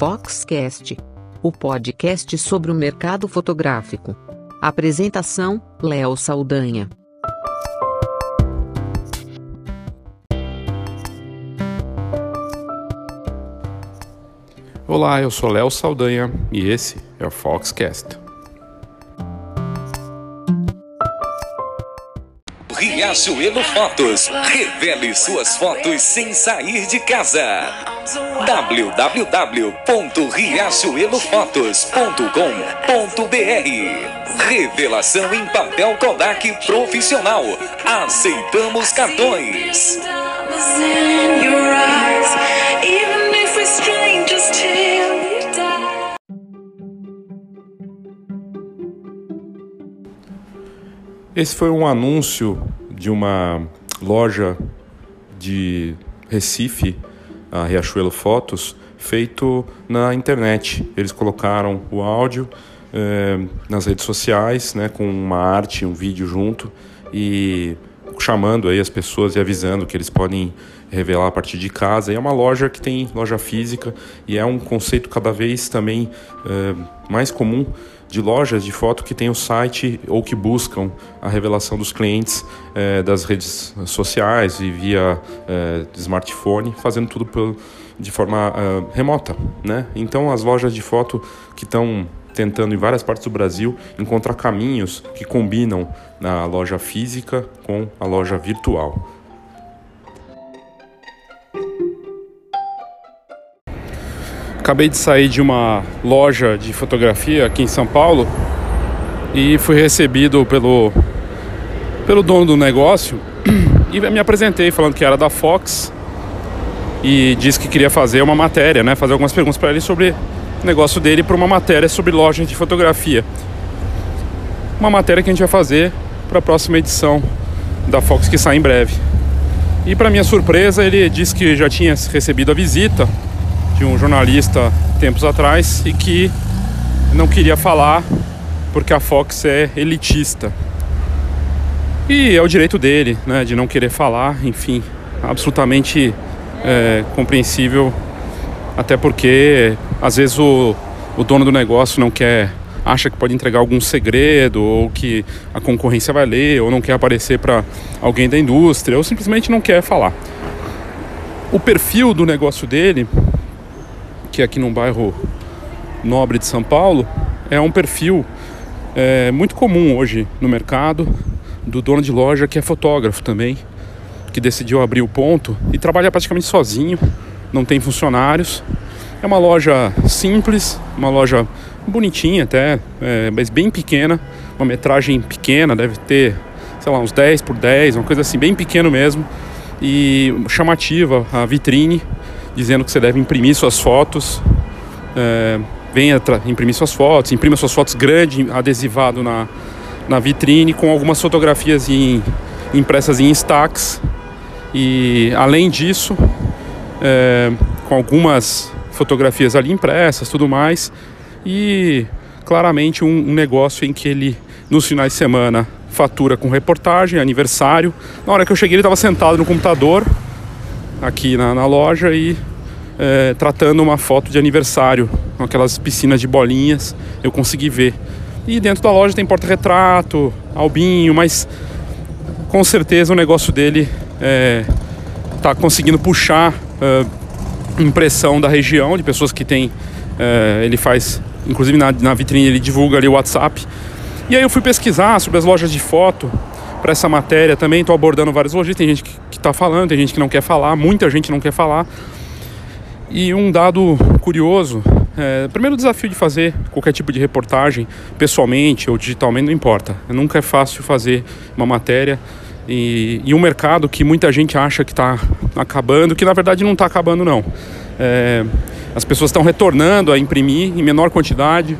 Foxcast, o podcast sobre o mercado fotográfico. Apresentação: Léo Saldanha. Olá, eu sou Léo Saldanha e esse é o Foxcast. Riachuelo Fotos. Revele suas fotos sem sair de casa. www.riachuelofotos.com.br Revelação em papel Kodak profissional. Aceitamos cartões. Esse foi um anúncio de uma loja de Recife, a Riachuelo Fotos, feito na internet. Eles colocaram o áudio eh, nas redes sociais, né, com uma arte, um vídeo junto e chamando aí as pessoas e avisando que eles podem revelar a partir de casa. E é uma loja que tem loja física e é um conceito cada vez também eh, mais comum de lojas de foto que tem o site ou que buscam a revelação dos clientes eh, das redes sociais e via eh, smartphone, fazendo tudo de forma remota, né? Então as lojas de foto que estão tentando em várias partes do Brasil encontrar caminhos que combinam na loja física com a loja virtual. Acabei de sair de uma loja de fotografia aqui em São Paulo e fui recebido pelo, pelo dono do negócio e me apresentei falando que era da Fox e disse que queria fazer uma matéria, né, fazer algumas perguntas para ele sobre o negócio dele para uma matéria sobre lojas de fotografia. Uma matéria que a gente vai fazer para a próxima edição da Fox que sai em breve. E para minha surpresa, ele disse que já tinha recebido a visita de um jornalista tempos atrás e que não queria falar porque a Fox é elitista. E é o direito dele, né, de não querer falar, enfim, absolutamente é, compreensível, até porque às vezes o, o dono do negócio não quer, acha que pode entregar algum segredo, ou que a concorrência vai ler, ou não quer aparecer para alguém da indústria, ou simplesmente não quer falar. O perfil do negócio dele que é aqui num bairro nobre de São Paulo, é um perfil é, muito comum hoje no mercado do dono de loja que é fotógrafo também, que decidiu abrir o ponto e trabalha praticamente sozinho, não tem funcionários. É uma loja simples, uma loja bonitinha até, é, mas bem pequena, uma metragem pequena, deve ter, sei lá, uns 10 por 10, uma coisa assim, bem pequeno mesmo. E chamativa a vitrine, dizendo que você deve imprimir suas fotos. É, venha imprimir suas fotos, imprima suas fotos grande, adesivado na, na vitrine, com algumas fotografias em, impressas em stacks. E além disso, é, com algumas fotografias ali impressas, tudo mais. E claramente um, um negócio em que ele, nos finais de semana, fatura com reportagem, aniversário. Na hora que eu cheguei, ele estava sentado no computador aqui na, na loja e é, tratando uma foto de aniversário com aquelas piscinas de bolinhas. Eu consegui ver. E dentro da loja tem porta-retrato, albinho, mas com certeza o negócio dele está é, conseguindo puxar é, impressão da região, de pessoas que tem. É, ele faz, inclusive na, na vitrine, ele divulga ali o WhatsApp. E aí eu fui pesquisar sobre as lojas de foto para essa matéria também. Estou abordando vários lojistas. Tem gente que está falando, tem gente que não quer falar, muita gente não quer falar. E um dado curioso, é, primeiro desafio de fazer qualquer tipo de reportagem, pessoalmente ou digitalmente, não importa. Nunca é fácil fazer uma matéria e, e um mercado que muita gente acha que está acabando, que na verdade não está acabando não. É, as pessoas estão retornando a imprimir em menor quantidade,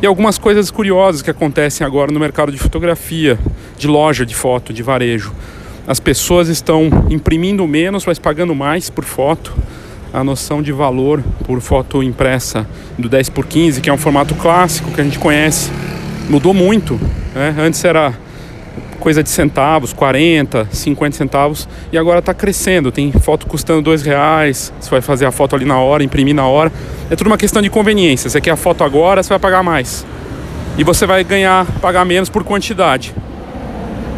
e algumas coisas curiosas que acontecem agora no mercado de fotografia, de loja de foto, de varejo. As pessoas estão imprimindo menos, mas pagando mais por foto. A noção de valor por foto impressa do 10 por 15, que é um formato clássico que a gente conhece, mudou muito. Né? Antes era coisa de centavos, 40, 50 centavos, e agora está crescendo. Tem foto custando dois reais, você vai fazer a foto ali na hora, imprimir na hora. É tudo uma questão de conveniência. Você quer a foto agora, você vai pagar mais. E você vai ganhar, pagar menos por quantidade.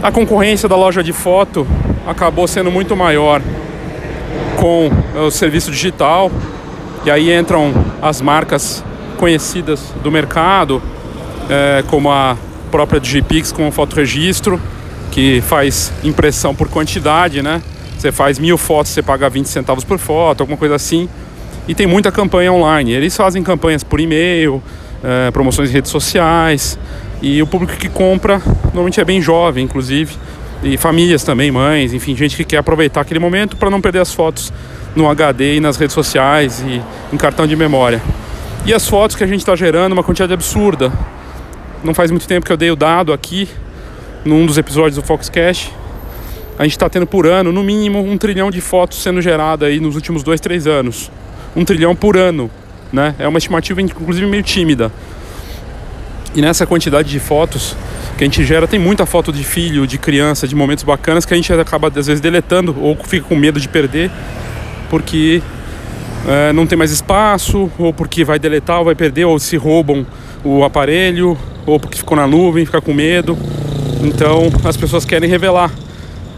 A concorrência da loja de foto acabou sendo muito maior com o serviço digital, e aí entram as marcas conhecidas do mercado, é, como a própria Digipix com o fotoregistro, que faz impressão por quantidade, né? Você faz mil fotos, você paga 20 centavos por foto, alguma coisa assim. E tem muita campanha online. Eles fazem campanhas por e-mail, é, promoções em redes sociais. E o público que compra normalmente é bem jovem, inclusive. E famílias também, mães, enfim, gente que quer aproveitar aquele momento para não perder as fotos no HD e nas redes sociais e em cartão de memória. E as fotos que a gente está gerando, uma quantidade absurda. Não faz muito tempo que eu dei o dado aqui, num dos episódios do Foxcast. A gente está tendo por ano, no mínimo, um trilhão de fotos sendo gerada aí nos últimos dois, três anos. Um trilhão por ano, né? É uma estimativa, inclusive, meio tímida. E nessa quantidade de fotos que a gente gera, tem muita foto de filho, de criança, de momentos bacanas que a gente acaba, às vezes, deletando ou fica com medo de perder, porque é, não tem mais espaço, ou porque vai deletar ou vai perder, ou se roubam o aparelho, ou porque ficou na nuvem, fica com medo. Então as pessoas querem revelar,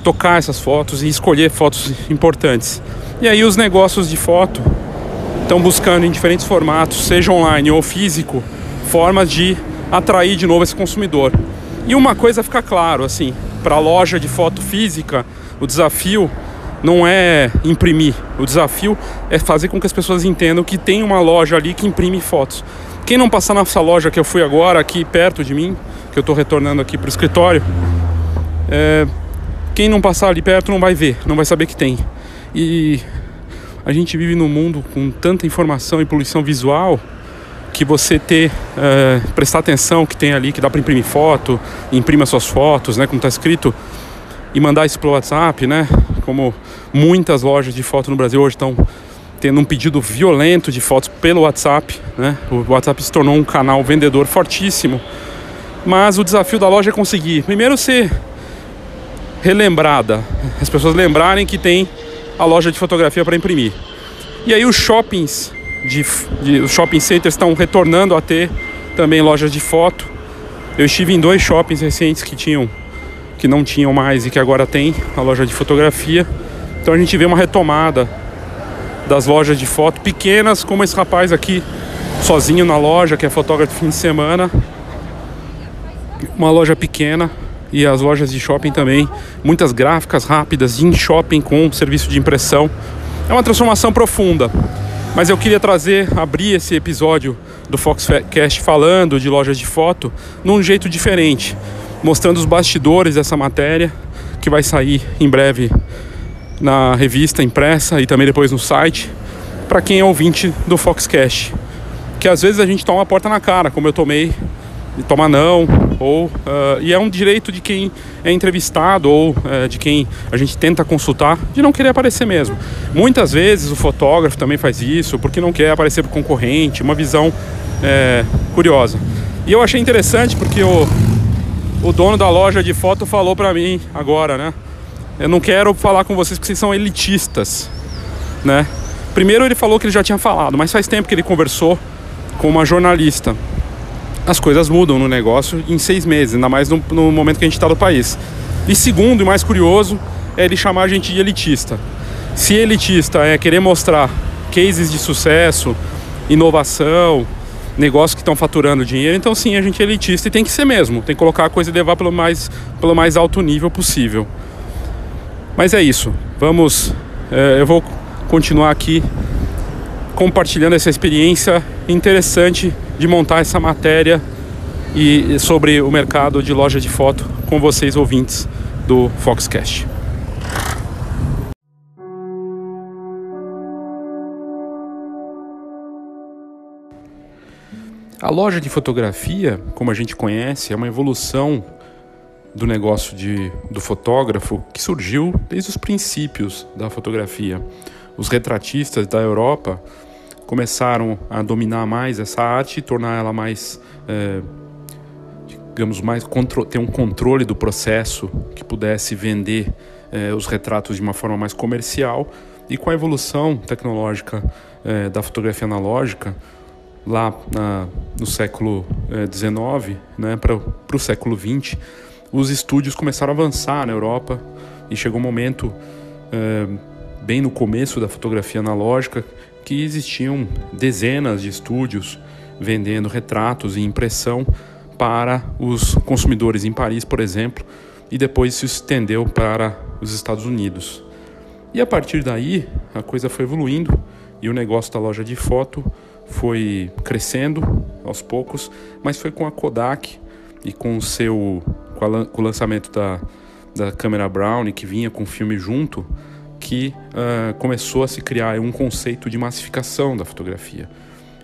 tocar essas fotos e escolher fotos importantes. E aí os negócios de foto estão buscando em diferentes formatos, seja online ou físico, formas de atrair de novo esse consumidor. E uma coisa fica claro, assim, para a loja de foto física, o desafio não é imprimir, o desafio é fazer com que as pessoas entendam que tem uma loja ali que imprime fotos. Quem não passar nessa loja que eu fui agora, aqui perto de mim, que eu estou retornando aqui para o escritório, é, quem não passar ali perto não vai ver, não vai saber que tem. E a gente vive num mundo com tanta informação e poluição visual que você ter é, prestar atenção que tem ali que dá para imprimir foto, imprima suas fotos, né, como está escrito, e mandar isso pelo WhatsApp, né? Como muitas lojas de foto no Brasil hoje estão tendo um pedido violento de fotos pelo WhatsApp. Né? O WhatsApp se tornou um canal vendedor fortíssimo. Mas o desafio da loja é conseguir, primeiro, ser relembrada, as pessoas lembrarem que tem a loja de fotografia para imprimir. E aí os shoppings, de, de, os shopping centers estão retornando a ter também lojas de foto. Eu estive em dois shoppings recentes que tinham, que não tinham mais e que agora tem a loja de fotografia. Então a gente vê uma retomada das lojas de foto pequenas, como esse rapaz aqui sozinho na loja, que é fotógrafo de fim de semana. Uma loja pequena e as lojas de shopping também, muitas gráficas rápidas em shopping com serviço de impressão. É uma transformação profunda. Mas eu queria trazer, abrir esse episódio do Foxcast falando de lojas de foto num jeito diferente, mostrando os bastidores dessa matéria que vai sair em breve na revista impressa e também depois no site, para quem é ouvinte do Foxcast. Que às vezes a gente toma uma porta na cara, como eu tomei, e toma não, ou uh, e é um direito de quem é entrevistado ou uh, de quem a gente tenta consultar de não querer aparecer mesmo. Muitas vezes o fotógrafo também faz isso porque não quer aparecer para concorrente, uma visão é, curiosa. E eu achei interessante porque o, o dono da loja de foto falou para mim agora, né? Eu não quero falar com vocês porque vocês são elitistas, né? Primeiro ele falou que ele já tinha falado, mas faz tempo que ele conversou com uma jornalista. As coisas mudam no negócio em seis meses, ainda mais no, no momento que a gente está no país. E segundo, e mais curioso, é ele chamar a gente de elitista. Se elitista é querer mostrar cases de sucesso, inovação, negócios que estão faturando dinheiro, então sim, a gente é elitista e tem que ser mesmo, tem que colocar a coisa e levar pelo mais, pelo mais alto nível possível. Mas é isso. Vamos. É, eu vou continuar aqui compartilhando essa experiência interessante de montar essa matéria e sobre o mercado de loja de foto com vocês ouvintes do Foxcast. A loja de fotografia, como a gente conhece, é uma evolução do negócio de, do fotógrafo que surgiu desde os princípios da fotografia. Os retratistas da Europa começaram a dominar mais essa arte e tornar ela mais, é, digamos, mais ter um controle do processo que pudesse vender eh, os retratos de uma forma mais comercial. E com a evolução tecnológica eh, da fotografia analógica, lá na, no século XIX, né, para o século XX, os estúdios começaram a avançar na Europa e chegou um momento, bem no começo da fotografia analógica, que existiam dezenas de estúdios vendendo retratos e impressão para os consumidores em Paris, por exemplo, e depois se estendeu para os Estados Unidos. E a partir daí, a coisa foi evoluindo e o negócio da loja de foto foi crescendo aos poucos, mas foi com a Kodak e com o seu com, o lançamento da, da câmera Brownie que vinha com o filme junto, que uh, começou a se criar um conceito de massificação da fotografia.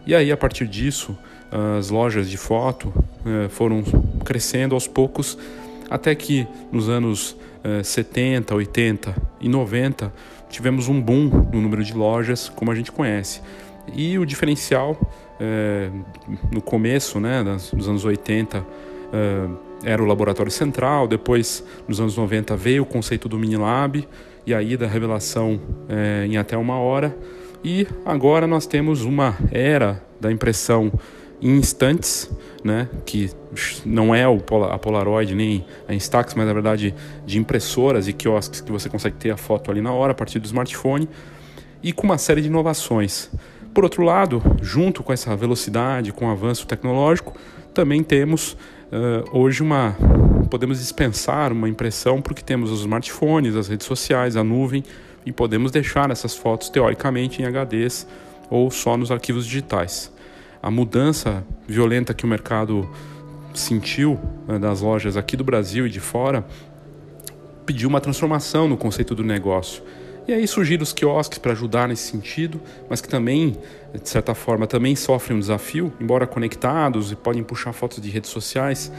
E aí, a partir disso, as lojas de foto uh, foram crescendo aos poucos, até que nos anos uh, 70, 80 e 90 tivemos um boom no número de lojas, como a gente conhece. E o diferencial, eh, no começo né, dos anos 80, eh, era o laboratório central, depois, nos anos 90, veio o conceito do Minilab, e aí da revelação é, em até uma hora. E agora nós temos uma era da impressão em instantes, né, que não é a Polaroid nem a Instax, mas na verdade de impressoras e quiosques que você consegue ter a foto ali na hora a partir do smartphone e com uma série de inovações. Por outro lado, junto com essa velocidade, com o avanço tecnológico, também temos uh, hoje uma podemos dispensar uma impressão porque temos os smartphones, as redes sociais, a nuvem e podemos deixar essas fotos teoricamente em HDs ou só nos arquivos digitais. A mudança violenta que o mercado sentiu né, das lojas aqui do Brasil e de fora pediu uma transformação no conceito do negócio. E aí surgiram os quiosques para ajudar nesse sentido, mas que também, de certa forma, também sofrem um desafio, embora conectados e podem puxar fotos de redes sociais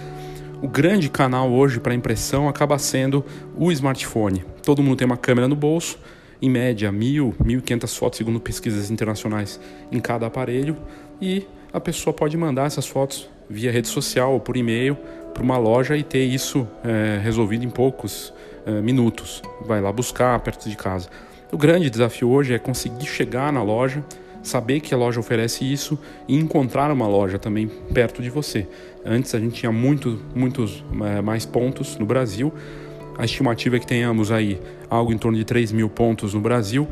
o grande canal hoje para impressão acaba sendo o smartphone. Todo mundo tem uma câmera no bolso, em média mil, mil quinhentas fotos, segundo pesquisas internacionais, em cada aparelho, e a pessoa pode mandar essas fotos via rede social ou por e-mail para uma loja e ter isso é, resolvido em poucos minutos. Vai lá buscar perto de casa. O grande desafio hoje é conseguir chegar na loja saber que a loja oferece isso e encontrar uma loja também perto de você. Antes a gente tinha muito, muitos é, mais pontos no Brasil. A estimativa é que tenhamos aí algo em torno de 3 mil pontos no Brasil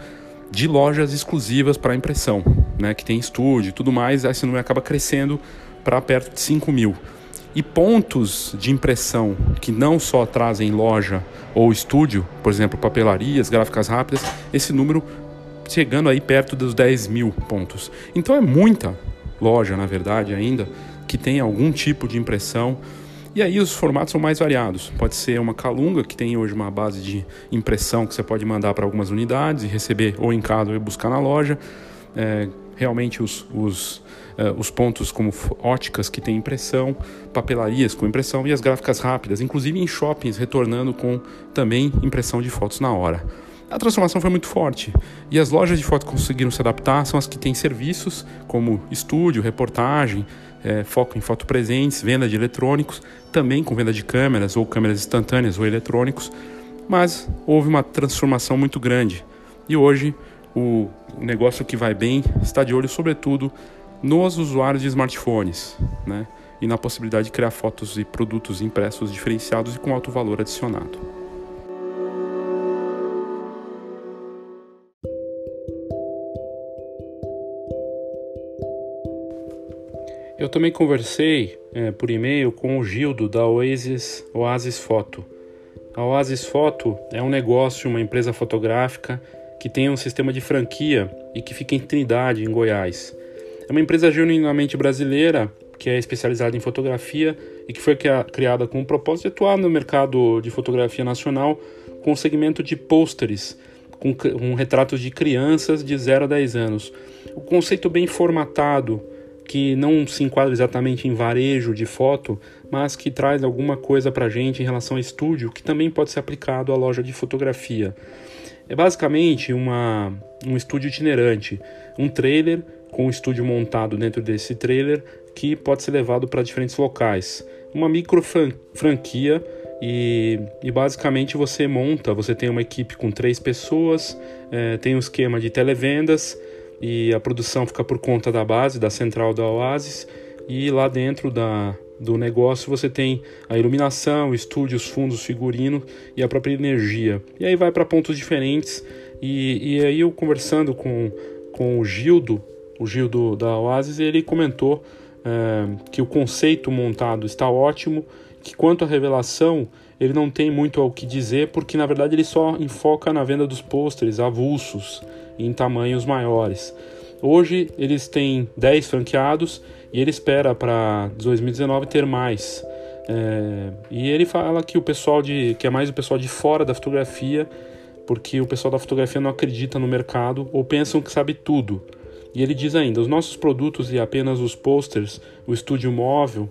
de lojas exclusivas para impressão, né, que tem estúdio e tudo mais. Esse número acaba crescendo para perto de 5 mil. E pontos de impressão que não só trazem loja ou estúdio, por exemplo, papelarias, gráficas rápidas, esse número chegando aí perto dos 10 mil pontos. Então é muita loja, na verdade, ainda, que tem algum tipo de impressão. E aí os formatos são mais variados. Pode ser uma calunga, que tem hoje uma base de impressão que você pode mandar para algumas unidades e receber ou em casa ou buscar na loja. É, realmente os, os, uh, os pontos como óticas que tem impressão, papelarias com impressão e as gráficas rápidas, inclusive em shoppings retornando com também impressão de fotos na hora a transformação foi muito forte. E as lojas de foto conseguiram se adaptar são as que têm serviços como estúdio, reportagem, é, foco em foto presentes, venda de eletrônicos, também com venda de câmeras ou câmeras instantâneas ou eletrônicos. Mas houve uma transformação muito grande. E hoje o negócio que vai bem está de olho, sobretudo, nos usuários de smartphones, né? E na possibilidade de criar fotos e produtos impressos diferenciados e com alto valor adicionado. Eu também conversei é, por e-mail com o Gildo da Oasis, Oasis Foto. A Oasis Foto é um negócio, uma empresa fotográfica que tem um sistema de franquia e que fica em Trindade, em Goiás. É uma empresa genuinamente brasileira que é especializada em fotografia e que foi criada com o propósito de atuar no mercado de fotografia nacional com o segmento de pôsteres, com, com retratos de crianças de 0 a 10 anos. O conceito bem formatado, que não se enquadra exatamente em varejo de foto, mas que traz alguma coisa para a gente em relação a estúdio, que também pode ser aplicado à loja de fotografia. É basicamente uma, um estúdio itinerante, um trailer com um estúdio montado dentro desse trailer que pode ser levado para diferentes locais. uma micro franquia e, e, basicamente você monta, você tem uma equipe com três pessoas, é, tem um esquema de televendas e a produção fica por conta da base, da central da Oasis e lá dentro da, do negócio você tem a iluminação, o estúdio, os fundos, figurino e a própria energia. E aí vai para pontos diferentes e, e aí eu conversando com, com o Gildo, o Gildo da Oasis, ele comentou é, que o conceito montado está ótimo, que quanto à revelação ele não tem muito ao que dizer, porque na verdade ele só enfoca na venda dos pôsteres avulsos em tamanhos maiores. Hoje eles têm 10 franqueados e ele espera para 2019 ter mais. É, e ele fala que o pessoal de que é mais o pessoal de fora da fotografia, porque o pessoal da fotografia não acredita no mercado ou pensam que sabe tudo. E ele diz ainda: os nossos produtos e apenas os posters, o estúdio móvel,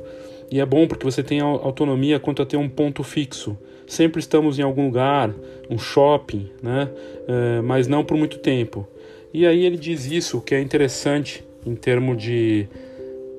e é bom porque você tem autonomia quanto a ter um ponto fixo. Sempre estamos em algum lugar, um shopping, né? É, mas não por muito tempo. E aí ele diz isso, que é interessante em termos de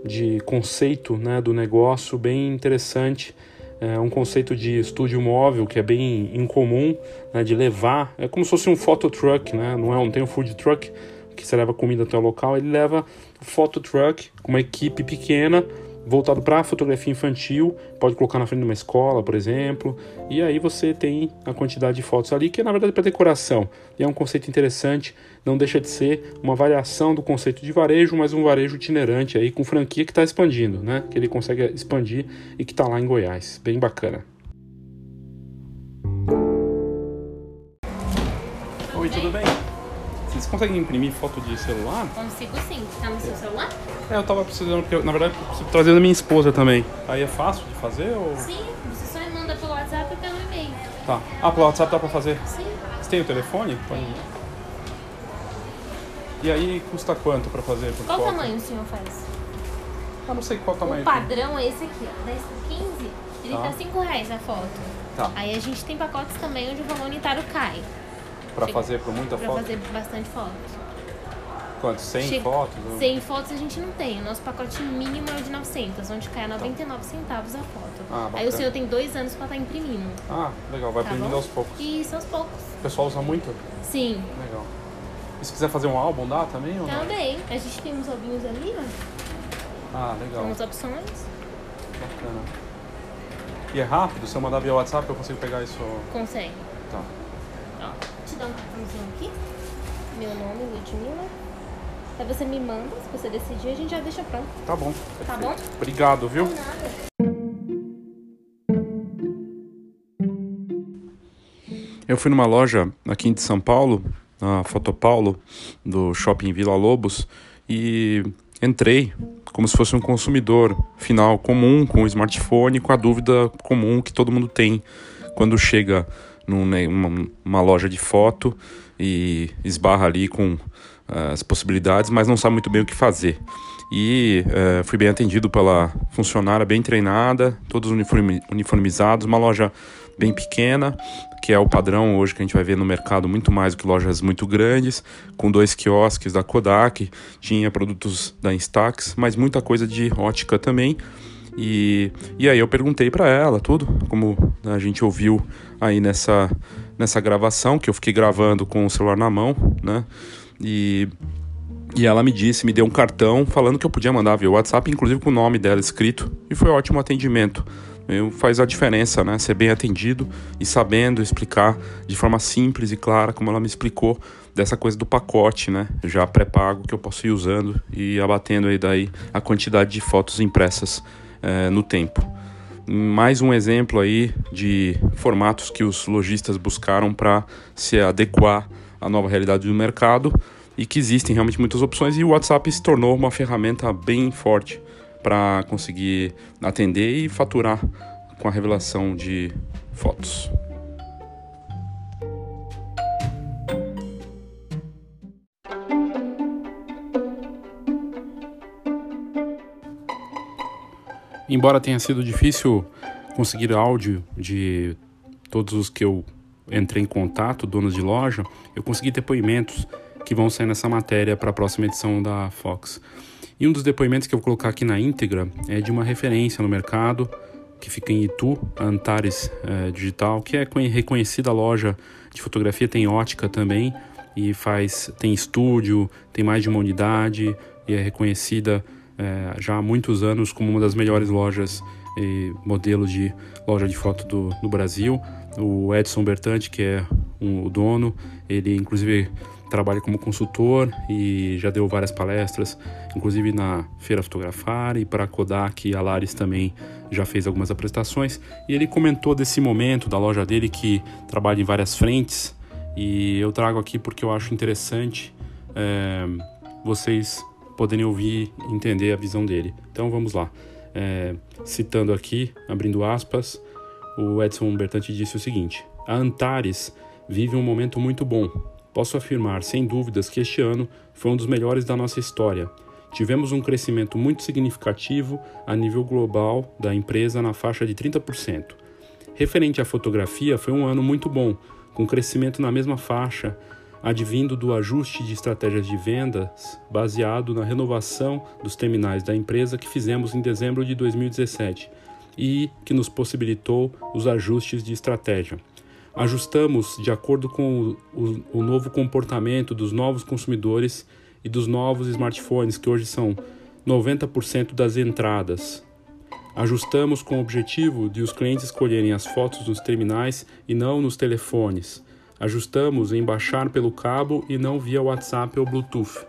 de conceito né, do negócio bem interessante. É um conceito de estúdio móvel que é bem incomum né, de levar. É como se fosse um photo truck, né? não, é, não tem um food truck que você leva comida até o local, ele leva o photo truck com uma equipe pequena voltado para a fotografia infantil, pode colocar na frente de uma escola, por exemplo, e aí você tem a quantidade de fotos ali, que é, na verdade é para decoração, e é um conceito interessante, não deixa de ser uma variação do conceito de varejo, mas um varejo itinerante aí, com franquia que está expandindo, né, que ele consegue expandir e que está lá em Goiás, bem bacana. Oi, tudo bem? Vocês conseguem imprimir foto de celular? Consigo sim. Tá no seu celular? É, eu tava precisando, porque eu, na verdade eu preciso trazer a minha esposa também. Aí é fácil de fazer ou. Sim, você só me manda pelo WhatsApp ou pelo e-mail. Tá. Ah, pelo WhatsApp dá pra fazer? Sim. Você tem o telefone? Tem. E aí custa quanto pra fazer por Qual foto? tamanho o senhor faz? Ah, não sei qual tamanho. O padrão é esse aqui, ó. 10 por 15. Ele Tá. tá 5 reais a foto. Tá. Aí a gente tem pacotes também onde o valor unitário cai. Pra Chega- fazer por muita Pra foto? fazer bastante foto. Quanto? 100 Chega- fotos? ou- 100 fotos a gente não tem. O nosso pacote mínimo é o de 900, onde cai a 99 centavos a foto. Ah, Aí o senhor tem dois anos pra estar imprimindo. Ah, legal. Vai Tá imprimindo bom? aos poucos. Isso, aos poucos. O pessoal usa muito? Sim, Legal. E se quiser fazer um álbum, dá também? Ou não? também. A gente tem uns ovinhos ali, ó. Ah, legal. Temos opções. Bacana. E é rápido? Se eu mandar via WhatsApp, eu consigo pegar isso. Consegue. Tá. Te dar um cartãozinho aqui. Meu nome, Ludmilla. Aí você me manda, se você decidir, a gente já deixa pronto. Tá bom. Tá bom? Obrigado, viu? Não nada. Eu fui numa loja aqui de São Paulo, na Fotopaulo, do Shopping Vila Lobos, e entrei como se fosse um consumidor final comum, com o smartphone, com a dúvida comum que todo mundo tem quando chega numa uma loja de foto e esbarra ali com eh, as possibilidades, mas não sabe muito bem o que fazer. E eh, fui bem atendido pela funcionária bem treinada, todos uniformi- uniformizados, uma loja bem pequena, que é o padrão hoje que a gente vai ver no mercado muito mais do que lojas muito grandes, com dois quiosques da Kodak, tinha produtos da Instax, mas muita coisa de ótica também. E, e aí eu perguntei para ela tudo, como a gente ouviu aí nessa, nessa gravação, que eu fiquei gravando com o celular na mão, né? E, e ela me disse, me deu um cartão falando que eu podia mandar via WhatsApp, inclusive com o nome dela escrito, e foi um ótimo atendimento. Faz a diferença, né? Ser bem atendido e sabendo explicar de forma simples e clara, como ela me explicou, dessa coisa do pacote, né? Já pré-pago que eu posso ir usando e abatendo aí daí a quantidade de fotos impressas eh, no tempo. Mais um exemplo aí de formatos que os lojistas buscaram para se adequar à nova realidade do mercado e que existem realmente muitas opções e o WhatsApp se tornou uma ferramenta bem forte para conseguir atender e faturar com a revelação de fotos. Embora tenha sido difícil conseguir áudio de todos os que eu entrei em contato, donos de loja, eu consegui depoimentos que vão sair nessa matéria para a próxima edição da Fox. E um dos depoimentos que eu vou colocar aqui na íntegra é de uma referência no mercado, que fica em Itu, Antares é, Digital, que é reconhecida loja de fotografia, tem ótica também e faz tem estúdio, tem mais de uma unidade e é reconhecida é, já há muitos anos como uma das melhores lojas e modelos de loja de foto do, do Brasil. O Edson Bertante, que é um, o dono, ele inclusive trabalha como consultor e já deu várias palestras, inclusive na Feira Fotografar e para Kodak e a Laris também já fez algumas apresentações. E ele comentou desse momento da loja dele que trabalha em várias frentes e eu trago aqui porque eu acho interessante é, vocês poderem ouvir e entender a visão dele. Então vamos lá. É, citando aqui, abrindo aspas, o Edson Bertante disse o seguinte: A Antares vive um momento muito bom. Posso afirmar, sem dúvidas, que este ano foi um dos melhores da nossa história. Tivemos um crescimento muito significativo a nível global da empresa na faixa de 30%. Referente à fotografia, foi um ano muito bom, com crescimento na mesma faixa, advindo do ajuste de estratégias de vendas baseado na renovação dos terminais da empresa que fizemos em dezembro de 2017 e que nos possibilitou os ajustes de estratégia. Ajustamos de acordo com o, o, o novo comportamento dos novos consumidores e dos novos smartphones, que hoje são 90% das entradas. Ajustamos com o objetivo de os clientes escolherem as fotos nos terminais e não nos telefones. Ajustamos em baixar pelo cabo e não via WhatsApp ou Bluetooth.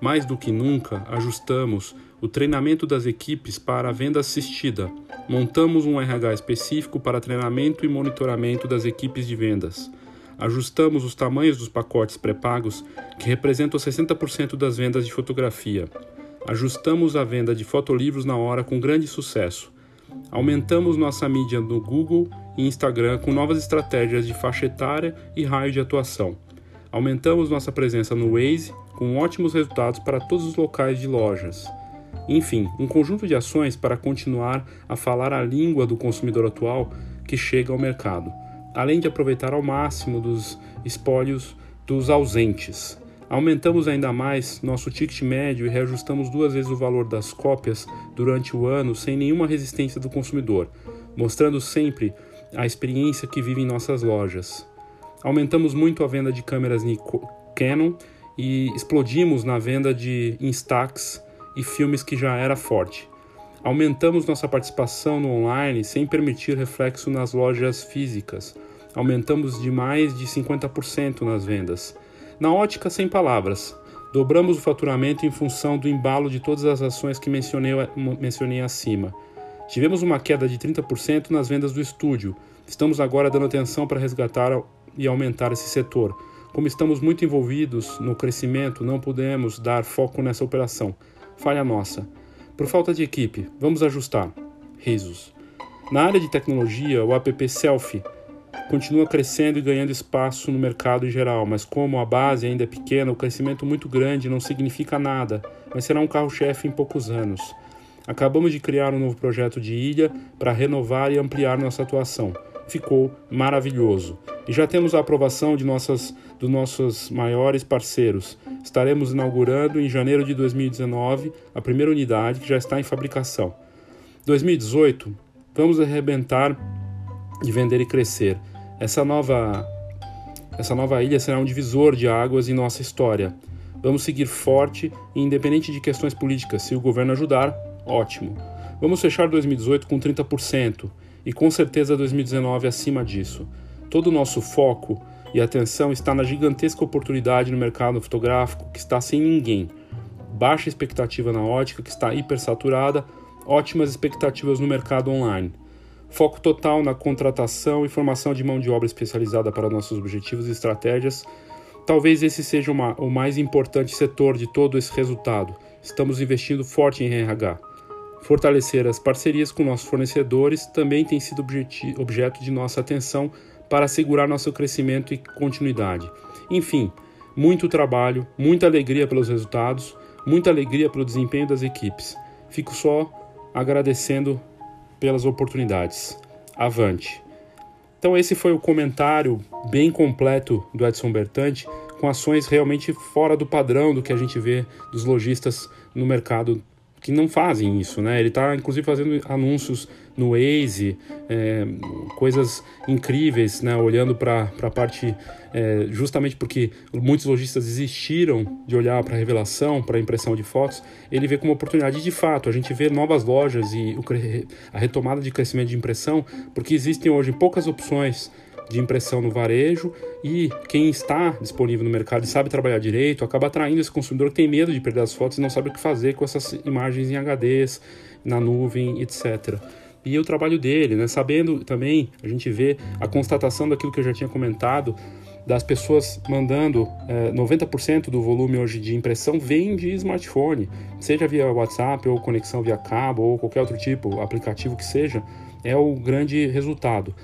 Mais do que nunca, ajustamos o treinamento das equipes para a venda assistida. Montamos um RH específico para treinamento e monitoramento das equipes de vendas. Ajustamos os tamanhos dos pacotes pré-pagos, que representam 60% das vendas de fotografia. Ajustamos a venda de fotolivros na hora com grande sucesso. Aumentamos nossa mídia no Google e Instagram com novas estratégias de faixa etária e raio de atuação. Aumentamos nossa presença no Waze com ótimos resultados para todos os locais de lojas. Enfim, um conjunto de ações para continuar a falar a língua do consumidor atual que chega ao mercado, além de aproveitar ao máximo dos espólios dos ausentes. Aumentamos ainda mais nosso ticket médio e reajustamos duas vezes o valor das cópias durante o ano sem nenhuma resistência do consumidor, mostrando sempre a experiência que vive em nossas lojas. Aumentamos muito a venda de câmeras Nikon, Canon e explodimos na venda de Instax e filmes que já era forte. Aumentamos nossa participação no online sem permitir reflexo nas lojas físicas. Aumentamos de mais de 50% nas vendas. Na ótica, sem palavras. Dobramos o faturamento em função do embalo de todas as ações que mencionei, mencionei acima. Tivemos uma queda de 30% nas vendas do estúdio. Estamos agora dando atenção para resgatar e aumentar esse setor. Como estamos muito envolvidos no crescimento, não podemos dar foco nessa operação. Falha nossa. Por falta de equipe, vamos ajustar. Risos. Na área de tecnologia, o app Selfie continua crescendo e ganhando espaço no mercado em geral, mas como a base ainda é pequena, o crescimento muito grande não significa nada, mas será um carro-chefe em poucos anos. Acabamos de criar um novo projeto de ilha para renovar e ampliar nossa atuação. Ficou maravilhoso. E já temos a aprovação de nossas, dos nossos maiores parceiros. Estaremos inaugurando em janeiro de 2019 a primeira unidade que já está em fabricação. 2018, vamos arrebentar de vender e crescer. Essa nova essa nova ilha será um divisor de águas em nossa história. Vamos seguir forte e independente de questões políticas. Se o governo ajudar, ótimo. Vamos fechar 2018 com 30% e com certeza 2019 acima disso. Todo o nosso foco e atenção está na gigantesca oportunidade no mercado fotográfico que está sem ninguém. Baixa expectativa na ótica que está hipersaturada, ótimas expectativas no mercado online. Foco total na contratação e formação de mão de obra especializada para nossos objetivos e estratégias. Talvez esse seja uma, o mais importante setor de todo esse resultado. Estamos investindo forte em RH. Fortalecer as parcerias com nossos fornecedores também tem sido objeto de nossa atenção para assegurar nosso crescimento e continuidade. Enfim, muito trabalho, muita alegria pelos resultados, muita alegria pelo desempenho das equipes. Fico só agradecendo pelas oportunidades. Avante! Então, esse foi o comentário bem completo do Edson Bertante, com ações realmente fora do padrão do que a gente vê dos lojistas no mercado que não fazem isso, né? Ele está inclusive fazendo anúncios no Waze, é, coisas incríveis, né? Olhando para a parte, é, justamente porque muitos lojistas desistiram de olhar para a revelação, para a impressão de fotos, ele vê como oportunidade de fato. A gente vê novas lojas e o, a retomada de crescimento de impressão, porque existem hoje poucas opções de impressão no varejo e quem está disponível no mercado e sabe trabalhar direito acaba atraindo esse consumidor que tem medo de perder as fotos e não sabe o que fazer com essas imagens em HDs, na nuvem, etc. E o trabalho dele, né? sabendo também, a gente vê a constatação daquilo que eu já tinha comentado, das pessoas mandando é, 90% do volume hoje de impressão vem de smartphone, seja via WhatsApp ou conexão via cabo ou qualquer outro tipo, aplicativo que seja, é o grande resultado.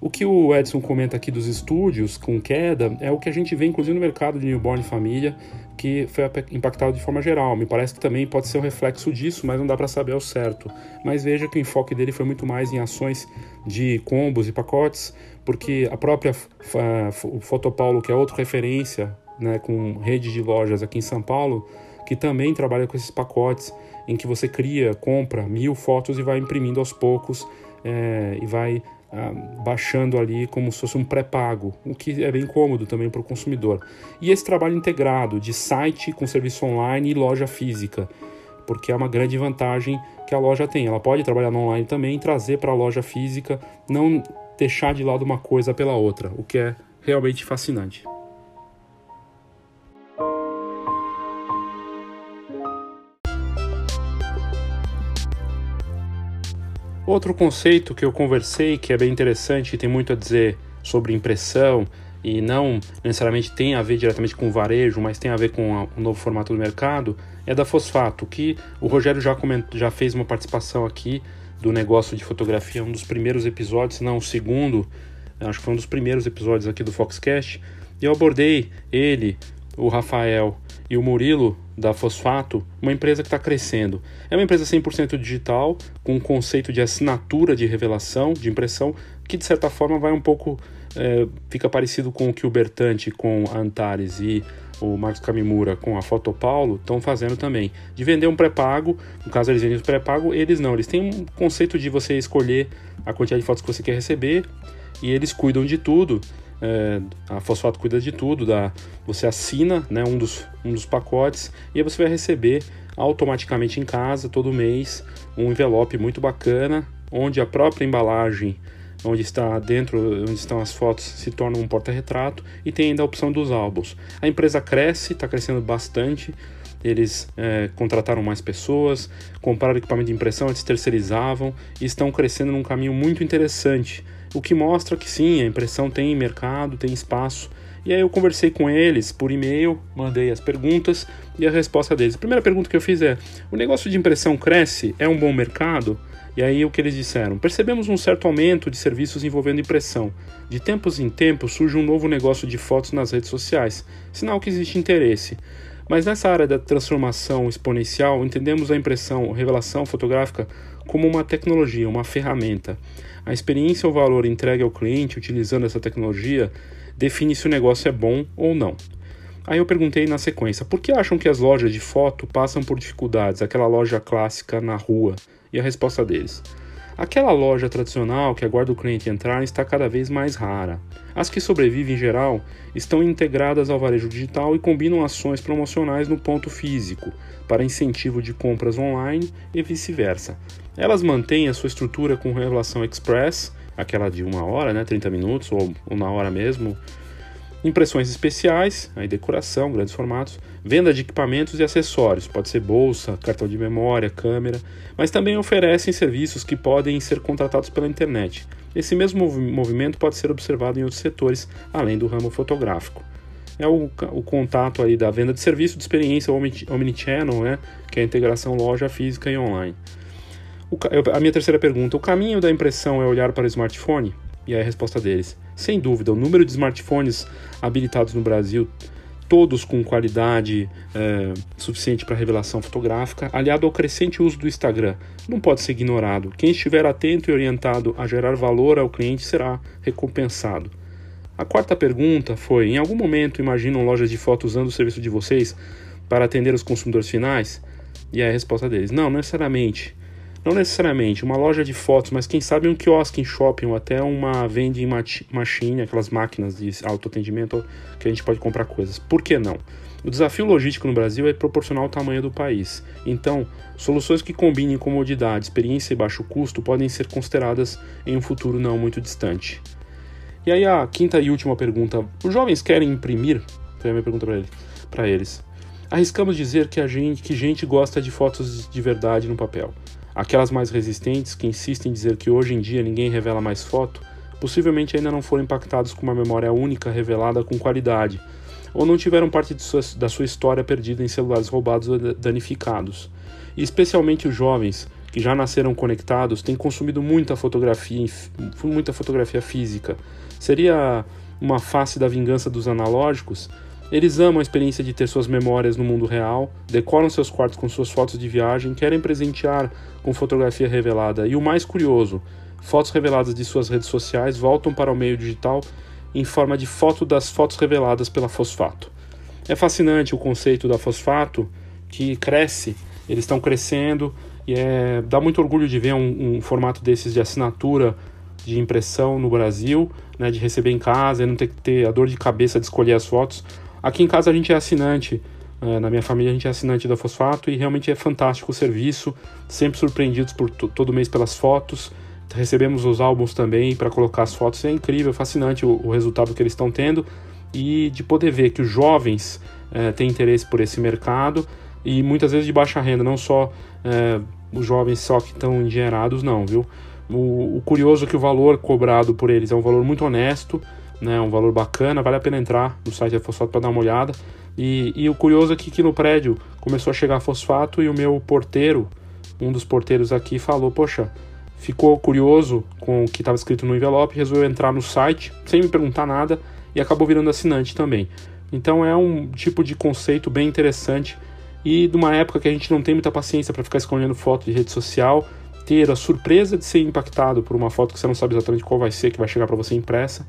O que o Edson comenta aqui dos estúdios com queda é o que a gente vê inclusive no mercado de newborn família, que foi impactado de forma geral. Me parece que também pode ser um reflexo disso, mas não dá para saber ao certo. Mas veja que o enfoque dele foi muito mais em ações de combos e pacotes, porque a própria Fotopaulo, que é outra referência, né, com rede de lojas aqui em São Paulo, que também trabalha com esses pacotes em que você cria, compra mil fotos e vai imprimindo aos poucos é, e vai ah, baixando ali como se fosse um pré-pago, o que é bem cômodo também para o consumidor. E esse trabalho integrado de site com serviço online e loja física, porque é uma grande vantagem que a loja tem. Ela pode trabalhar no online também, trazer para a loja física, não deixar de lado uma coisa pela outra, o que é realmente fascinante. Outro conceito que eu conversei, que é bem interessante e tem muito a dizer sobre impressão e não necessariamente tem a ver diretamente com varejo, mas tem a ver com o novo formato do mercado, é da fosfato, que o Rogério já, comentou, já fez uma participação aqui do negócio de fotografia, um dos primeiros episódios, se não o segundo, acho que foi um dos primeiros episódios aqui do Foxcast, e eu abordei ele, o Rafael e o Murilo da Fosfato, uma empresa que está crescendo. É uma empresa 100% digital, com um conceito de assinatura de revelação, de impressão, que de certa forma vai um pouco. É, fica parecido com o que o Bertante com a Antares e o Marcos Camimura com a Fotopaulo estão fazendo também. De vender um pré-pago, no caso eles vendem o pré-pago, eles não. Eles têm um conceito de você escolher a quantidade de fotos que você quer receber e eles cuidam de tudo. É, a Fosfato cuida de tudo, da, você assina né, um, dos, um dos pacotes e aí você vai receber automaticamente em casa todo mês um envelope muito bacana, onde a própria embalagem, onde está dentro, onde estão as fotos, se torna um porta-retrato e tem ainda a opção dos álbuns. A empresa cresce, está crescendo bastante. Eles é, contrataram mais pessoas, compraram equipamento de impressão, eles terceirizavam e estão crescendo num caminho muito interessante o que mostra que sim, a impressão tem mercado, tem espaço. E aí eu conversei com eles por e-mail, mandei as perguntas e a resposta deles. A primeira pergunta que eu fiz é: o negócio de impressão cresce? É um bom mercado? E aí o que eles disseram? Percebemos um certo aumento de serviços envolvendo impressão. De tempos em tempos surge um novo negócio de fotos nas redes sociais, sinal que existe interesse. Mas nessa área da transformação exponencial, entendemos a impressão, revelação fotográfica como uma tecnologia, uma ferramenta. A experiência ou valor entregue ao cliente utilizando essa tecnologia define se o negócio é bom ou não. Aí eu perguntei na sequência: por que acham que as lojas de foto passam por dificuldades, aquela loja clássica na rua? E a resposta deles: aquela loja tradicional que aguarda o cliente entrar está cada vez mais rara. As que sobrevivem em geral estão integradas ao varejo digital e combinam ações promocionais no ponto físico, para incentivo de compras online e vice-versa. Elas mantêm a sua estrutura com revelação express, aquela de uma hora, né, 30 minutos ou, na hora mesmo, impressões especiais, aí decoração, grandes formatos, venda de equipamentos e acessórios, pode ser bolsa, cartão de memória, câmera, mas também oferecem serviços que podem ser contratados pela internet. Esse mesmo movimento pode ser observado em outros setores, além do ramo fotográfico é o, o contato aí da venda de serviço de experiência omnichannel, né, que é a integração loja física e online. O, a minha terceira pergunta, o caminho da impressão é olhar para o smartphone? E aí a resposta deles, sem dúvida, o número de smartphones habilitados no Brasil, todos com qualidade é, suficiente para revelação fotográfica, aliado ao crescente uso do Instagram, não pode ser ignorado. Quem estiver atento e orientado a gerar valor ao cliente será recompensado. A quarta pergunta foi: em algum momento imaginam lojas de fotos usando o serviço de vocês para atender os consumidores finais? E aí a resposta deles: não, não necessariamente. Não necessariamente uma loja de fotos, mas quem sabe um quiosque em shopping ou até uma vending machine, aquelas máquinas de autoatendimento que a gente pode comprar coisas. Por que não? O desafio logístico no Brasil é proporcional ao tamanho do país. Então, soluções que combinem comodidade, experiência e baixo custo podem ser consideradas em um futuro não muito distante. E aí a quinta e última pergunta: os jovens querem imprimir? Foi a minha pergunta para ele, eles. Arriscamos dizer que a gente, que gente gosta de fotos de verdade no papel. Aquelas mais resistentes, que insistem em dizer que hoje em dia ninguém revela mais foto, possivelmente ainda não foram impactados com uma memória única revelada com qualidade, ou não tiveram parte sua, da sua história perdida em celulares roubados ou danificados. E especialmente os jovens, que já nasceram conectados, têm consumido muita fotografia, muita fotografia física. Seria uma face da vingança dos analógicos? Eles amam a experiência de ter suas memórias no mundo real, decoram seus quartos com suas fotos de viagem, querem presentear com fotografia revelada. E o mais curioso, fotos reveladas de suas redes sociais voltam para o meio digital em forma de foto das fotos reveladas pela Fosfato. É fascinante o conceito da Fosfato, que cresce, eles estão crescendo, e é, dá muito orgulho de ver um, um, formato desses de assinatura de impressão no Brasil, né, de receber em casa e não ter que ter a dor de cabeça de escolher as fotos. Aqui em casa a gente é assinante, é, na minha família a gente é assinante da Fosfato e realmente é fantástico o serviço, sempre surpreendidos por todo mês pelas fotos. Recebemos os álbuns também para colocar as fotos, é incrível, fascinante o, o resultado que eles estão tendo e de poder ver que os jovens é, têm interesse por esse mercado e muitas vezes de baixa renda, não só é, os jovens só que estão engenheirados, não, viu? O, o, curioso é que o valor cobrado por eles é um valor muito honesto, né, um valor bacana, vale a pena entrar no site da Fosfato para dar uma olhada. E, e, o curioso é que no prédio começou a chegar fosfato e o meu porteiro, um dos porteiros aqui, falou: Poxa, ficou curioso com o que estava escrito no envelope, resolveu entrar no site sem me perguntar nada e acabou virando assinante também. Então é um tipo de conceito bem interessante e de uma época que a gente não tem muita paciência para ficar escolhendo foto de rede social, ter a surpresa de ser impactado por uma foto que você não sabe exatamente qual vai ser, que vai chegar para você impressa,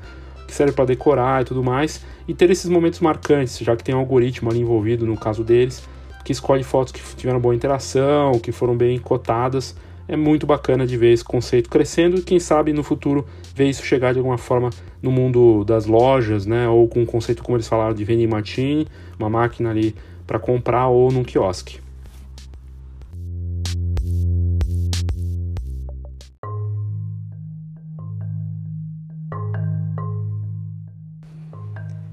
que serve para decorar e tudo mais, e ter esses momentos marcantes, já que tem um algoritmo ali envolvido no caso deles, que escolhe fotos que tiveram boa interação, que foram bem cotadas. É muito bacana de ver esse conceito crescendo e quem sabe no futuro ver isso chegar de alguma forma no mundo das lojas, né? Ou com um conceito como eles falaram de vending machine, uma máquina ali para comprar ou num quiosque.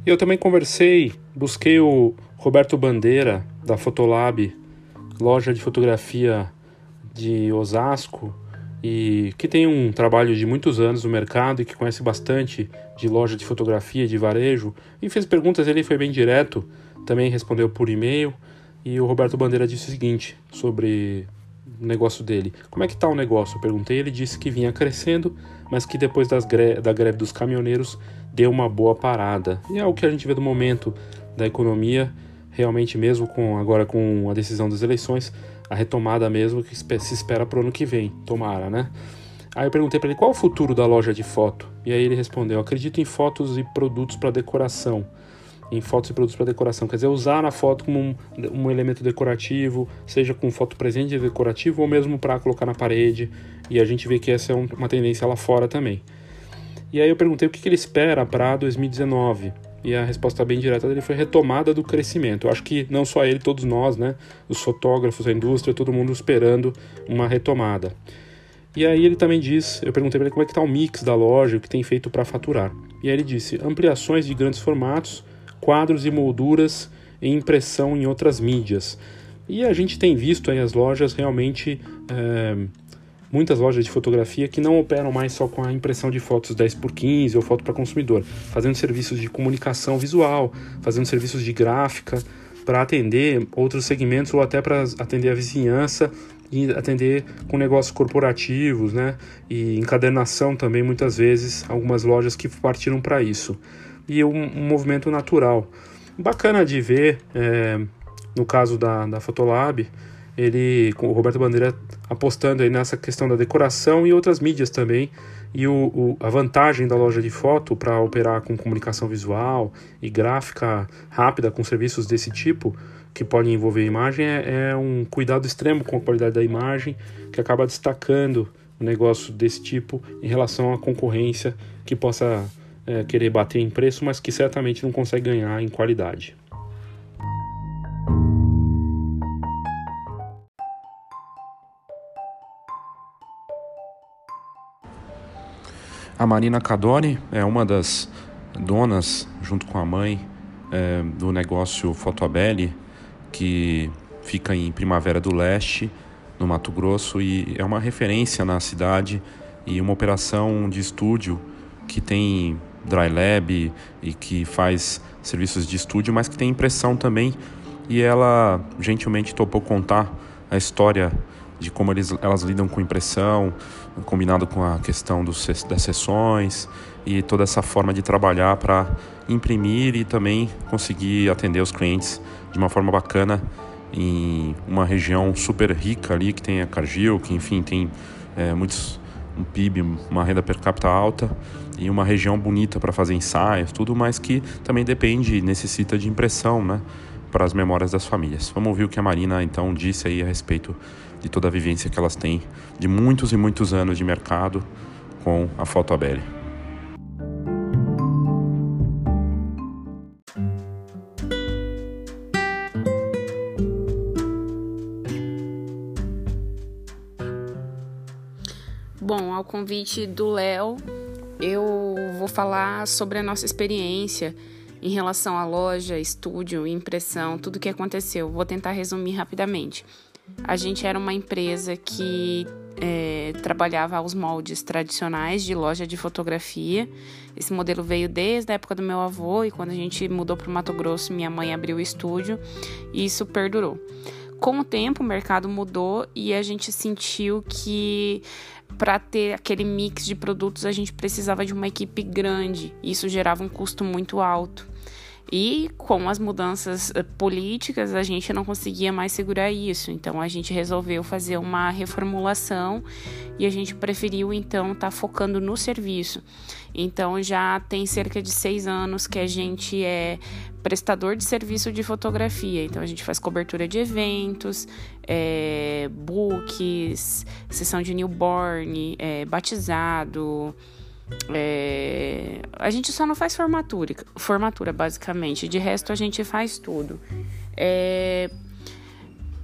Eu também conversei, busquei o Roberto Bandeira da Fotolab, loja de fotografia de Osasco, e que tem um trabalho de muitos anos no mercado e que conhece bastante de loja de fotografia, de varejo, e fez perguntas, ele foi bem direto, também respondeu por e-mail, e o Roberto Bandeira disse o seguinte sobre o negócio dele. Como é que está o negócio? Eu perguntei, ele disse que vinha crescendo, mas que depois das gre da greve dos caminhoneiros deu uma boa parada. E é o que a gente vê do momento da economia, realmente mesmo com agora com a decisão das eleições, a retomada mesmo que se espera para o ano que vem, tomara, né? Aí eu perguntei para ele qual o futuro da loja de foto. E aí ele respondeu: acredito em fotos e produtos para decoração. Em fotos e produtos para decoração. Quer dizer, usar a foto como um, um, elemento decorativo, seja com foto presente decorativo ou mesmo para colocar na parede. E a gente vê que essa é uma tendência lá fora também. E aí eu perguntei o que, que ele espera para 2019. E a resposta bem direta dele foi retomada do crescimento. Eu acho que não só ele, todos nós, né, os fotógrafos, a indústria, todo mundo esperando uma retomada. E aí ele também diz, eu perguntei para ele como é que está o mix da loja, o que tem feito para faturar. E aí ele disse, ampliações de grandes formatos, quadros e molduras em impressão em outras mídias. E a gente tem visto aí as lojas realmente é, muitas lojas de fotografia que não operam mais só com a impressão de fotos 10 por 15 ou foto para consumidor, fazendo serviços de comunicação visual, fazendo serviços de gráfica para atender outros segmentos ou até para atender a vizinhança e atender com negócios corporativos, né? E encadernação também muitas vezes, algumas lojas que partiram para isso. E um, um, movimento natural. Bacana de ver, é, no caso da, da Fotolab, ele, o Roberto Bandeira apostando aí nessa questão da decoração e outras mídias também. E o, o a vantagem da loja de foto para operar com comunicação visual e gráfica rápida com serviços desse tipo que podem envolver imagem é, é um cuidado extremo com a qualidade da imagem, que acaba destacando um negócio desse tipo em relação à concorrência que possa é, querer bater em preço, mas que certamente não consegue ganhar em qualidade. A Marina Cadore é uma das donas, junto com a mãe, é, do negócio Fotoabelli, que fica em Primavera do Leste, no Mato Grosso, e é uma referência na cidade e uma operação de estúdio que tem dry lab e que faz serviços de estúdio, mas que tem impressão também. E ela gentilmente topou contar a história de como eles, elas lidam com impressão, combinado com a questão dos, das sessões e toda essa forma de trabalhar para imprimir e também conseguir atender os clientes de uma forma bacana em uma região super rica ali que tem a Cargill, que enfim tem é, muitos um PIB, uma renda per capita alta e uma região bonita para fazer ensaios, tudo, mas que também depende necessita de impressão, né, para as memórias das famílias. Vamos ouvir o que a Marina então disse aí a respeito de toda a vivência que elas têm de muitos e muitos anos de mercado com a Fotoabelli. Bom, ao convite do Léo, eu vou falar sobre a nossa experiência em relação à loja, estúdio, impressão, tudo o que aconteceu. Vou tentar resumir rapidamente. A gente era uma empresa que é, trabalhava aos moldes tradicionais de loja de fotografia. Esse modelo veio desde a época do meu avô e quando a gente mudou para o Mato Grosso, minha mãe abriu o estúdio e isso perdurou. Com o tempo, o mercado mudou e a gente sentiu que para ter aquele mix de produtos a gente precisava de uma equipe grande. Isso gerava um custo muito alto. E com as mudanças eh, políticas, a gente não conseguia mais segurar isso. Então a gente resolveu fazer uma reformulação e a gente preferiu então estar tá focando no serviço. Então já tem cerca de seis anos que a gente é prestador de serviço de fotografia. Então a gente faz cobertura de eventos, é, books, sessão de newborn, é, batizado. É, a gente só não faz formatura, formatura, basicamente. De resto, a gente faz tudo. É,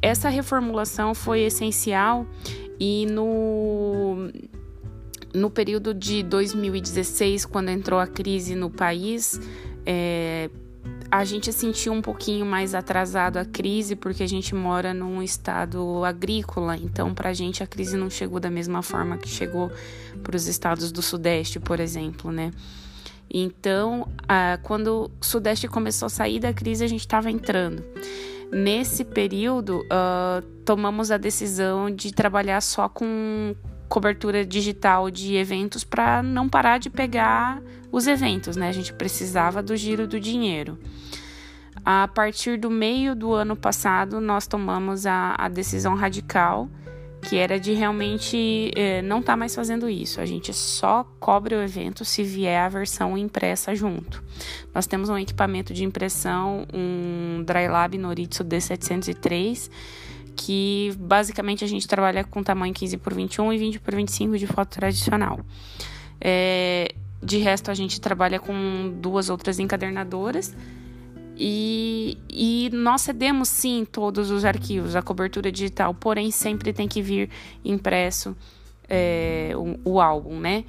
essa reformulação foi essencial e no, no período de 2016, quando entrou a crise no país, é, a gente sentiu um pouquinho mais atrasado a crise porque a gente mora num estado agrícola, então para a gente a crise não chegou da mesma forma que chegou para os estados do Sudeste, por exemplo, né? Então, quando o Sudeste começou a sair da crise, a gente estava entrando. Nesse período, tomamos a decisão de trabalhar só com cobertura digital de eventos para não parar de pegar os eventos, né? A gente precisava do giro do dinheiro. A partir do meio do ano passado, nós tomamos a, a decisão radical que era de realmente eh, não estar tá mais fazendo isso. A gente só cobre o evento se vier a versão impressa junto. Nós temos um equipamento de impressão, um Drylab Noritsu D703 que basicamente a gente trabalha com tamanho 15 por 21 e 20 por 25 de foto tradicional. É, de resto, a gente trabalha com duas outras encadernadoras e, e nós cedemos sim todos os arquivos, a cobertura digital, porém sempre tem que vir impresso é, o, o álbum, né?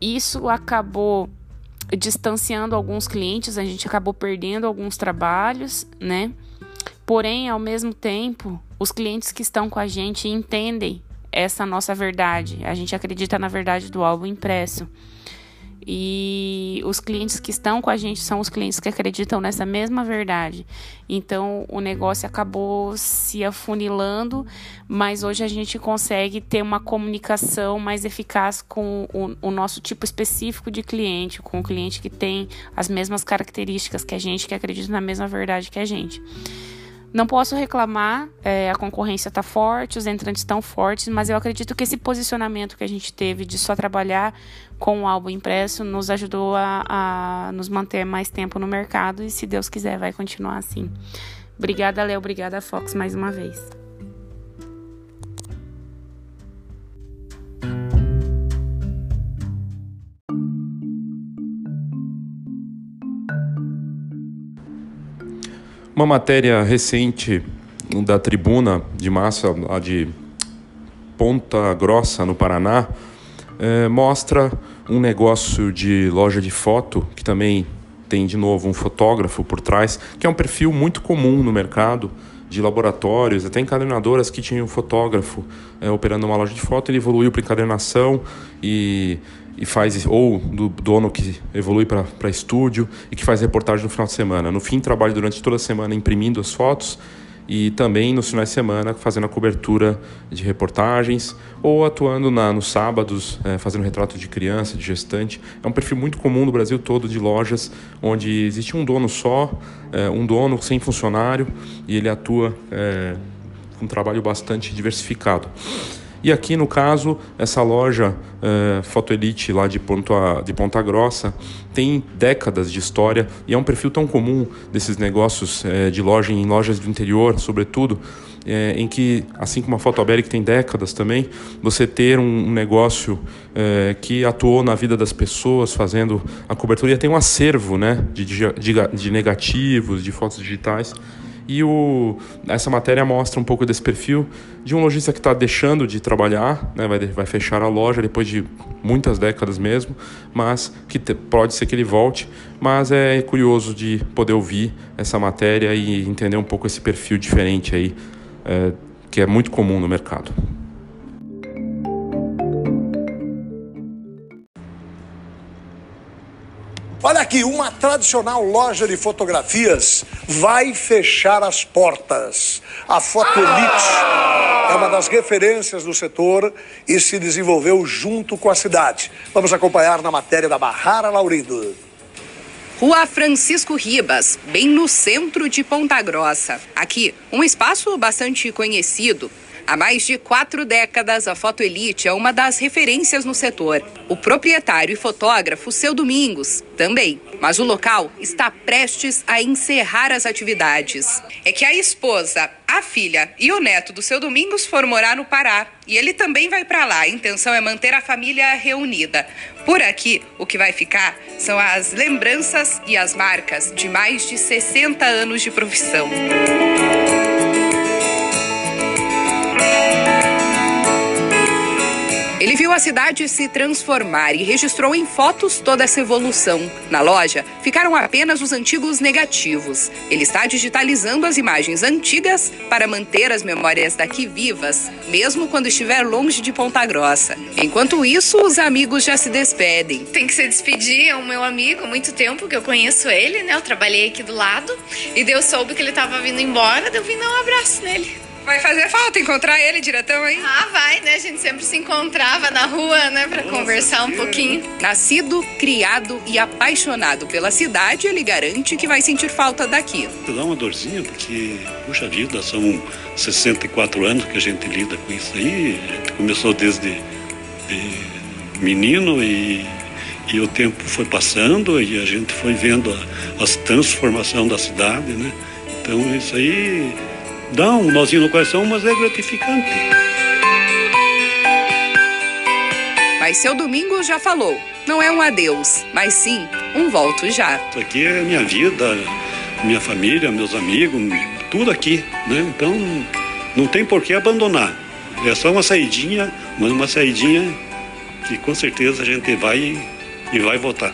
Isso acabou distanciando alguns clientes, a gente acabou perdendo alguns trabalhos, né? Porém, ao mesmo tempo, os clientes que estão com a gente entendem essa nossa verdade. A gente acredita na verdade do álbum impresso. E os clientes que estão com a gente são os clientes que acreditam nessa mesma verdade. Então o negócio acabou se afunilando, mas hoje a gente consegue ter uma comunicação mais eficaz com o, o nosso tipo específico de cliente, com o cliente que tem as mesmas características que a gente, que acredita na mesma verdade que a gente. Não posso reclamar, é, a concorrência está forte, os entrantes estão fortes, mas eu acredito que esse posicionamento que a gente teve de só trabalhar com o álbum impresso nos ajudou a, a nos manter mais tempo no mercado e, se Deus quiser, vai continuar assim. Obrigada, Léo. Obrigada, Fox, mais uma vez. Uma matéria recente da Tribuna de Massa, lá de Ponta Grossa, no Paraná, é, mostra um negócio de loja de foto, que também tem de novo um fotógrafo por trás, que é um perfil muito comum no mercado de laboratórios, até encadernadoras que tinham um fotógrafo é, operando uma loja de foto, ele evoluiu para encadernação e e faz ou do dono que evolui para estúdio e que faz reportagem no final de semana. No fim, trabalha durante toda a semana imprimindo as fotos e também nos finais de semana fazendo a cobertura de reportagens ou atuando na, nos sábados é, fazendo retrato de criança, de gestante. É um perfil muito comum no Brasil todo de lojas onde existe um dono só, é, um dono sem funcionário e ele atua é, com um trabalho bastante diversificado. E aqui, no caso, essa loja uh, Foto Elite lá de Ponta, de Ponta Grossa tem décadas de história e é um perfil tão comum desses negócios uh, de loja em lojas do interior, sobretudo, é, em que, assim como a Fotoberic tem décadas também, você ter um, um negócio é, que atuou na vida das pessoas, fazendo a cobertura, e tem um acervo né, de, de, de negativos, de fotos digitais, e o, essa matéria mostra um pouco desse perfil de um lojista que está deixando de trabalhar, né, vai, vai fechar a loja depois de muitas décadas mesmo, mas que te, pode ser que ele volte. Mas é curioso de poder ouvir essa matéria e entender um pouco esse perfil diferente aí, é, que é muito comum no mercado. Aqui, uma tradicional loja de fotografias vai fechar as portas. A Foto Elite é uma das referências do setor e se desenvolveu junto com a cidade. Vamos acompanhar na matéria da Barrara Laurindo. Rua Francisco Ribas, bem no centro de Ponta Grossa. Aqui, um espaço bastante conhecido Há mais de quatro décadas, a Foto Elite é uma das referências no setor. O proprietário e fotógrafo, seu Domingos, também. Mas o local está prestes a encerrar as atividades. É que a esposa, a filha e o neto do seu Domingos foram morar no Pará. E ele também vai para lá. A intenção é manter a família reunida. Por aqui, o que vai ficar são as lembranças e as marcas de mais de 60 anos de profissão. Ele viu a cidade se transformar e registrou em fotos toda essa evolução. Na loja, ficaram apenas os antigos negativos. Ele está digitalizando as imagens antigas para manter as memórias daqui vivas, mesmo quando estiver longe de Ponta Grossa. Enquanto isso, os amigos já se despedem. Tem que se despedir, é o meu amigo, há muito tempo que eu conheço ele, né? Eu trabalhei aqui do lado e Deus soube que ele estava vindo embora, eu vim dar um abraço nele. Vai fazer falta encontrar ele diretão, hein? Ah, vai, né? A gente sempre se encontrava na rua, né? Pra conversar um pouquinho. Nascido, criado e apaixonado pela cidade, ele garante que vai sentir falta daqui. Dá uma dorzinha, porque, puxa vida, são 64 anos que a gente lida com isso aí. A gente começou desde de menino e, e o tempo foi passando e a gente foi vendo a, as transformações da cidade, né? Então, isso aí dá um nozinho no coração, mas é gratificante. Mas seu domingo já falou, não é um adeus, mas sim um volto já. Isso aqui é minha vida, minha família, meus amigos, tudo aqui, né? Então não tem por que abandonar. É só uma saidinha, mas uma saidinha que com certeza a gente vai e vai voltar.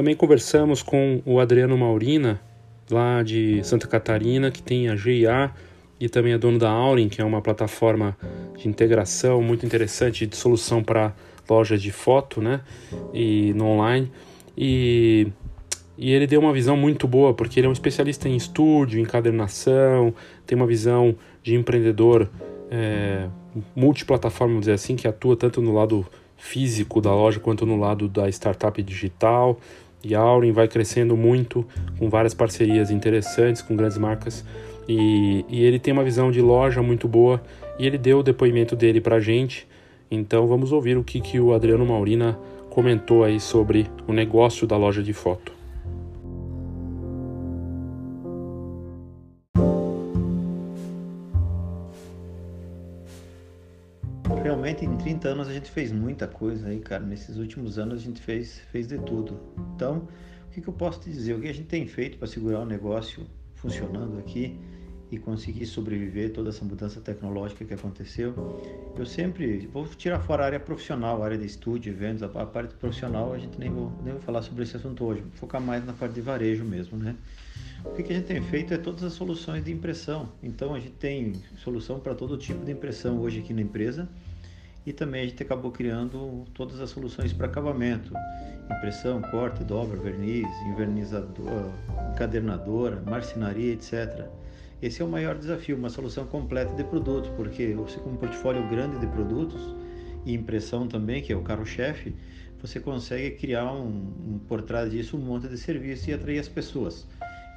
Também conversamos com o Adriano Maurina, lá de Santa Catarina, que tem a GIA e também é dono da Aurin, que é uma plataforma de integração muito interessante de solução para lojas de foto, né? E no online. E, e ele deu uma visão muito boa, porque ele é um especialista em estúdio, encadernação, tem uma visão de empreendedor é, multiplataforma, vamos dizer assim, que atua tanto no lado físico da loja quanto no lado da startup digital E Aurin vai crescendo muito, com várias parcerias interessantes, com grandes marcas. E, e ele tem uma visão de loja muito boa e ele deu o depoimento dele para a gente. Então vamos ouvir o que, que o Adriano Maurina comentou aí sobre o negócio da loja de foto. Realmente em 30 anos a gente fez muita coisa aí, cara. Nesses últimos anos a gente fez, fez de tudo. Então, o que, que eu posso te dizer? O que a gente tem feito para segurar o negócio funcionando aqui e conseguir sobreviver toda essa mudança tecnológica que aconteceu. Eu sempre vou tirar fora a área profissional, a área de estúdio, eventos, a, parte profissional a gente nem vou, nem vou falar sobre esse assunto hoje, vou focar mais na parte de varejo mesmo, né? O que a gente tem feito é todas as soluções de impressão. Então a gente tem solução para todo tipo de impressão hoje aqui na empresa e também a gente acabou criando todas as soluções para acabamento, impressão, corte, dobra, verniz, invernizador, encadernadora, marcenaria, etc. Esse é o maior desafio, uma solução completa de produtos, porque você com um portfólio grande de produtos e impressão também, que é o carro-chefe, você consegue criar um, um, por trás disso um monte de serviço e atrair as pessoas.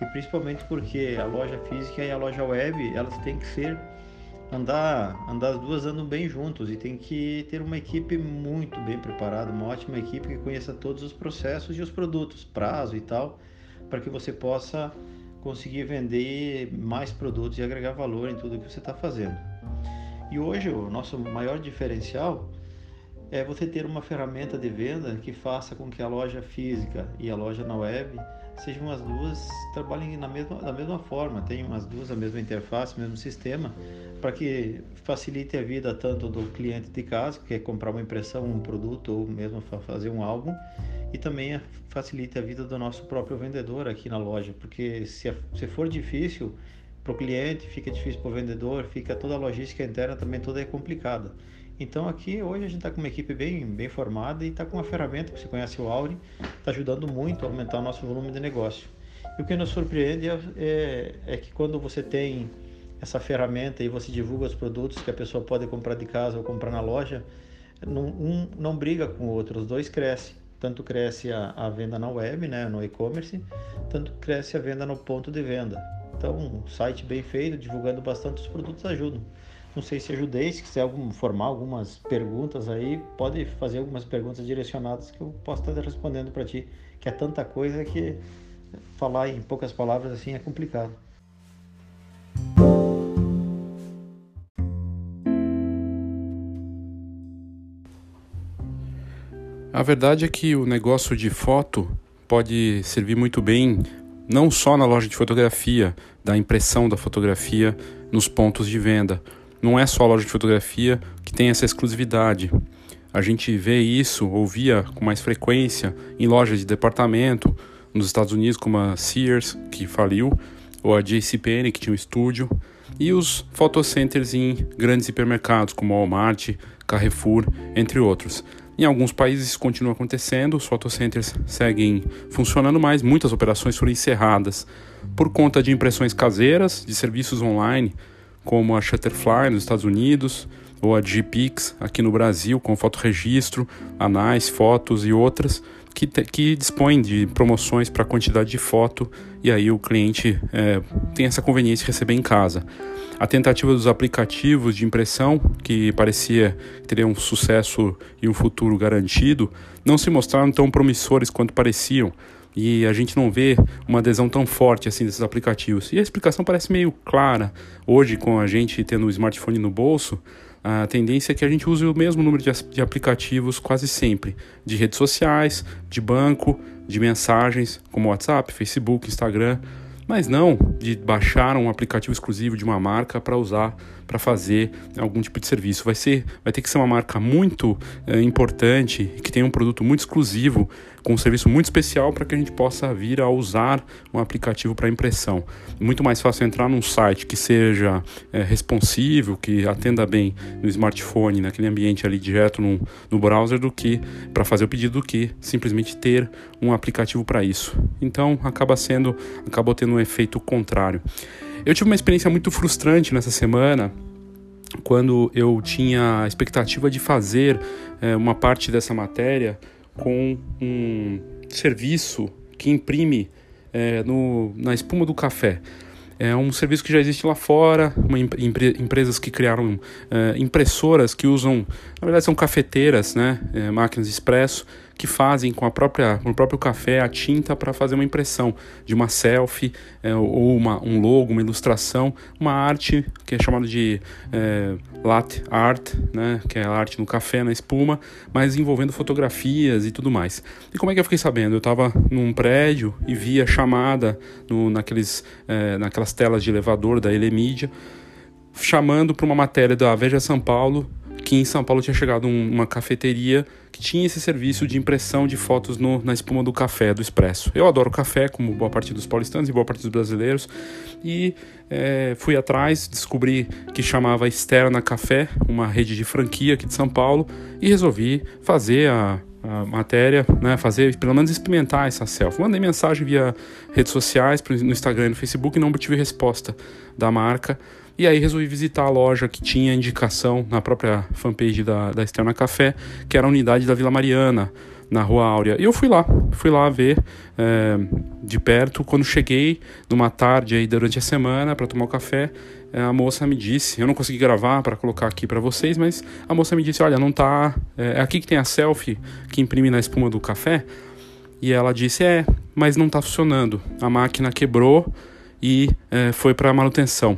E principalmente porque a loja física e a loja web, elas têm que ser andar, andar as duas andam bem juntos e tem que ter uma equipe muito bem preparada, uma ótima equipe que conheça todos os processos e os produtos, prazo e tal, para que você possa conseguir vender mais produtos e agregar valor em tudo que você está fazendo. E hoje o nosso maior diferencial é você ter uma ferramenta de venda que faça com que a loja física e a loja na web sejam as duas trabalhem na mesma, da mesma forma, tenham as duas a mesma interface, o mesmo sistema, para que facilite a vida tanto do cliente de casa, que quer comprar uma impressão, um produto ou mesmo fazer um álbum, e também facilite a vida do nosso próprio vendedor aqui na loja, porque se, se for difícil para o cliente, fica difícil para o vendedor, fica toda a logística interna também toda é complicada. Então aqui hoje a gente está com uma equipe bem, bem formada e está com uma ferramenta que você conhece o Auri, está ajudando muito a aumentar o nosso volume de negócio. E o que nos surpreende é, é, é, que quando você tem essa ferramenta e você divulga os produtos que a pessoa pode comprar de casa ou comprar na loja, não, um não briga com o outro, os dois crescem. Tanto cresce a, a venda na web, né, no e-commerce, tanto cresce a venda no ponto de venda. Então, um site bem feito, divulgando bastante os produtos ajudam. Não sei se ajudei, se quiser algum, formar algumas perguntas aí, pode fazer algumas perguntas direcionadas que eu posso estar respondendo para ti, que é tanta coisa que falar em poucas palavras assim é complicado. A verdade é que o negócio de foto pode servir muito bem não só na loja de fotografia, da impressão da fotografia nos pontos de venda, não é só a loja de fotografia que tem essa exclusividade. A gente vê isso, ouvia com mais frequência em lojas de departamento, nos Estados Unidos, como a Sears, que faliu, ou a JCPenney, que tinha um estúdio, e os photocenters em grandes hipermercados, como Walmart, Carrefour, entre outros. Em alguns países isso continua acontecendo, os photocenters seguem funcionando, mas muitas operações foram encerradas por conta de impressões caseiras, de serviços online, como a Shutterfly nos Estados Unidos, ou a GPix aqui no Brasil, com fotoregistro, a Nice, Fotos e outras, que, te, que dispõem de promoções para quantidade de foto e aí o cliente é, tem essa conveniência de receber em casa. A tentativa dos aplicativos de impressão, que parecia ter um sucesso e um futuro garantido, não se mostraram tão promissores quanto pareciam e a gente não vê uma adesão tão forte assim desses aplicativos. E a explicação parece meio clara. Hoje, com a gente tendo o smartphone no bolso, a tendência é que a gente use o mesmo número de, de aplicativos quase sempre, de redes sociais, de banco, de mensagens, como WhatsApp, Facebook, Instagram mas não de baixar um aplicativo exclusivo de uma marca para usar para fazer algum tipo de serviço. Vai ser, vai ter que ser uma marca muito é, importante que tenha um produto muito exclusivo com um serviço muito especial para que a gente possa vir a usar um aplicativo para impressão. Muito mais fácil entrar num site que seja é, responsivo, que atenda bem no smartphone, naquele ambiente ali direto no, no browser, do que para fazer o pedido, do que simplesmente ter um aplicativo para isso. Então acaba sendo, acabou tendo um efeito contrário. Eu tive uma experiência muito frustrante nessa semana quando eu tinha a expectativa de fazer é, uma parte dessa matéria com um serviço que imprime é, no, na espuma do café. É um serviço que já existe lá fora, uma, empre, empresas que criaram é, impressoras que usam, na verdade são cafeteiras, né, é, máquinas expresso, que fazem com a própria, com o próprio café a tinta para fazer uma impressão de uma selfie é, ou uma, um logo, uma ilustração, uma arte que é chamada de é, latte art, né, que é a arte no café, na espuma, mas envolvendo fotografias e tudo mais. E como é que eu fiquei sabendo? Eu estava num prédio e via chamada no, naqueles, é, naquelas telas de elevador da Elemídia, chamando para uma matéria da Veja São Paulo em São Paulo tinha chegado um, uma cafeteria que tinha esse serviço de impressão de fotos no, na espuma do café, do expresso. Eu adoro café, como boa parte dos paulistanos e boa parte dos brasileiros, e é, fui atrás, descobri que chamava Externa Café, uma rede de franquia aqui de São Paulo, e resolvi fazer a, a matéria, né, fazer, pelo menos experimentar essa selfie. Mandei mensagem via redes sociais, no Instagram e no Facebook, e não obtive resposta da marca. E aí resolvi visitar a loja que tinha indicação na própria fanpage da, da Externa Café, que era a unidade da Vila Mariana, na Rua Áurea. E eu fui lá, fui lá ver é, de perto. Quando cheguei, numa tarde aí durante a semana, para tomar o café, é, a moça me disse, eu não consegui gravar para colocar aqui para vocês, mas a moça me disse, olha, não tá, é, é aqui que tem a selfie que imprime na espuma do café. E ela disse, é, mas não tá funcionando. A máquina quebrou e é, foi para manutenção.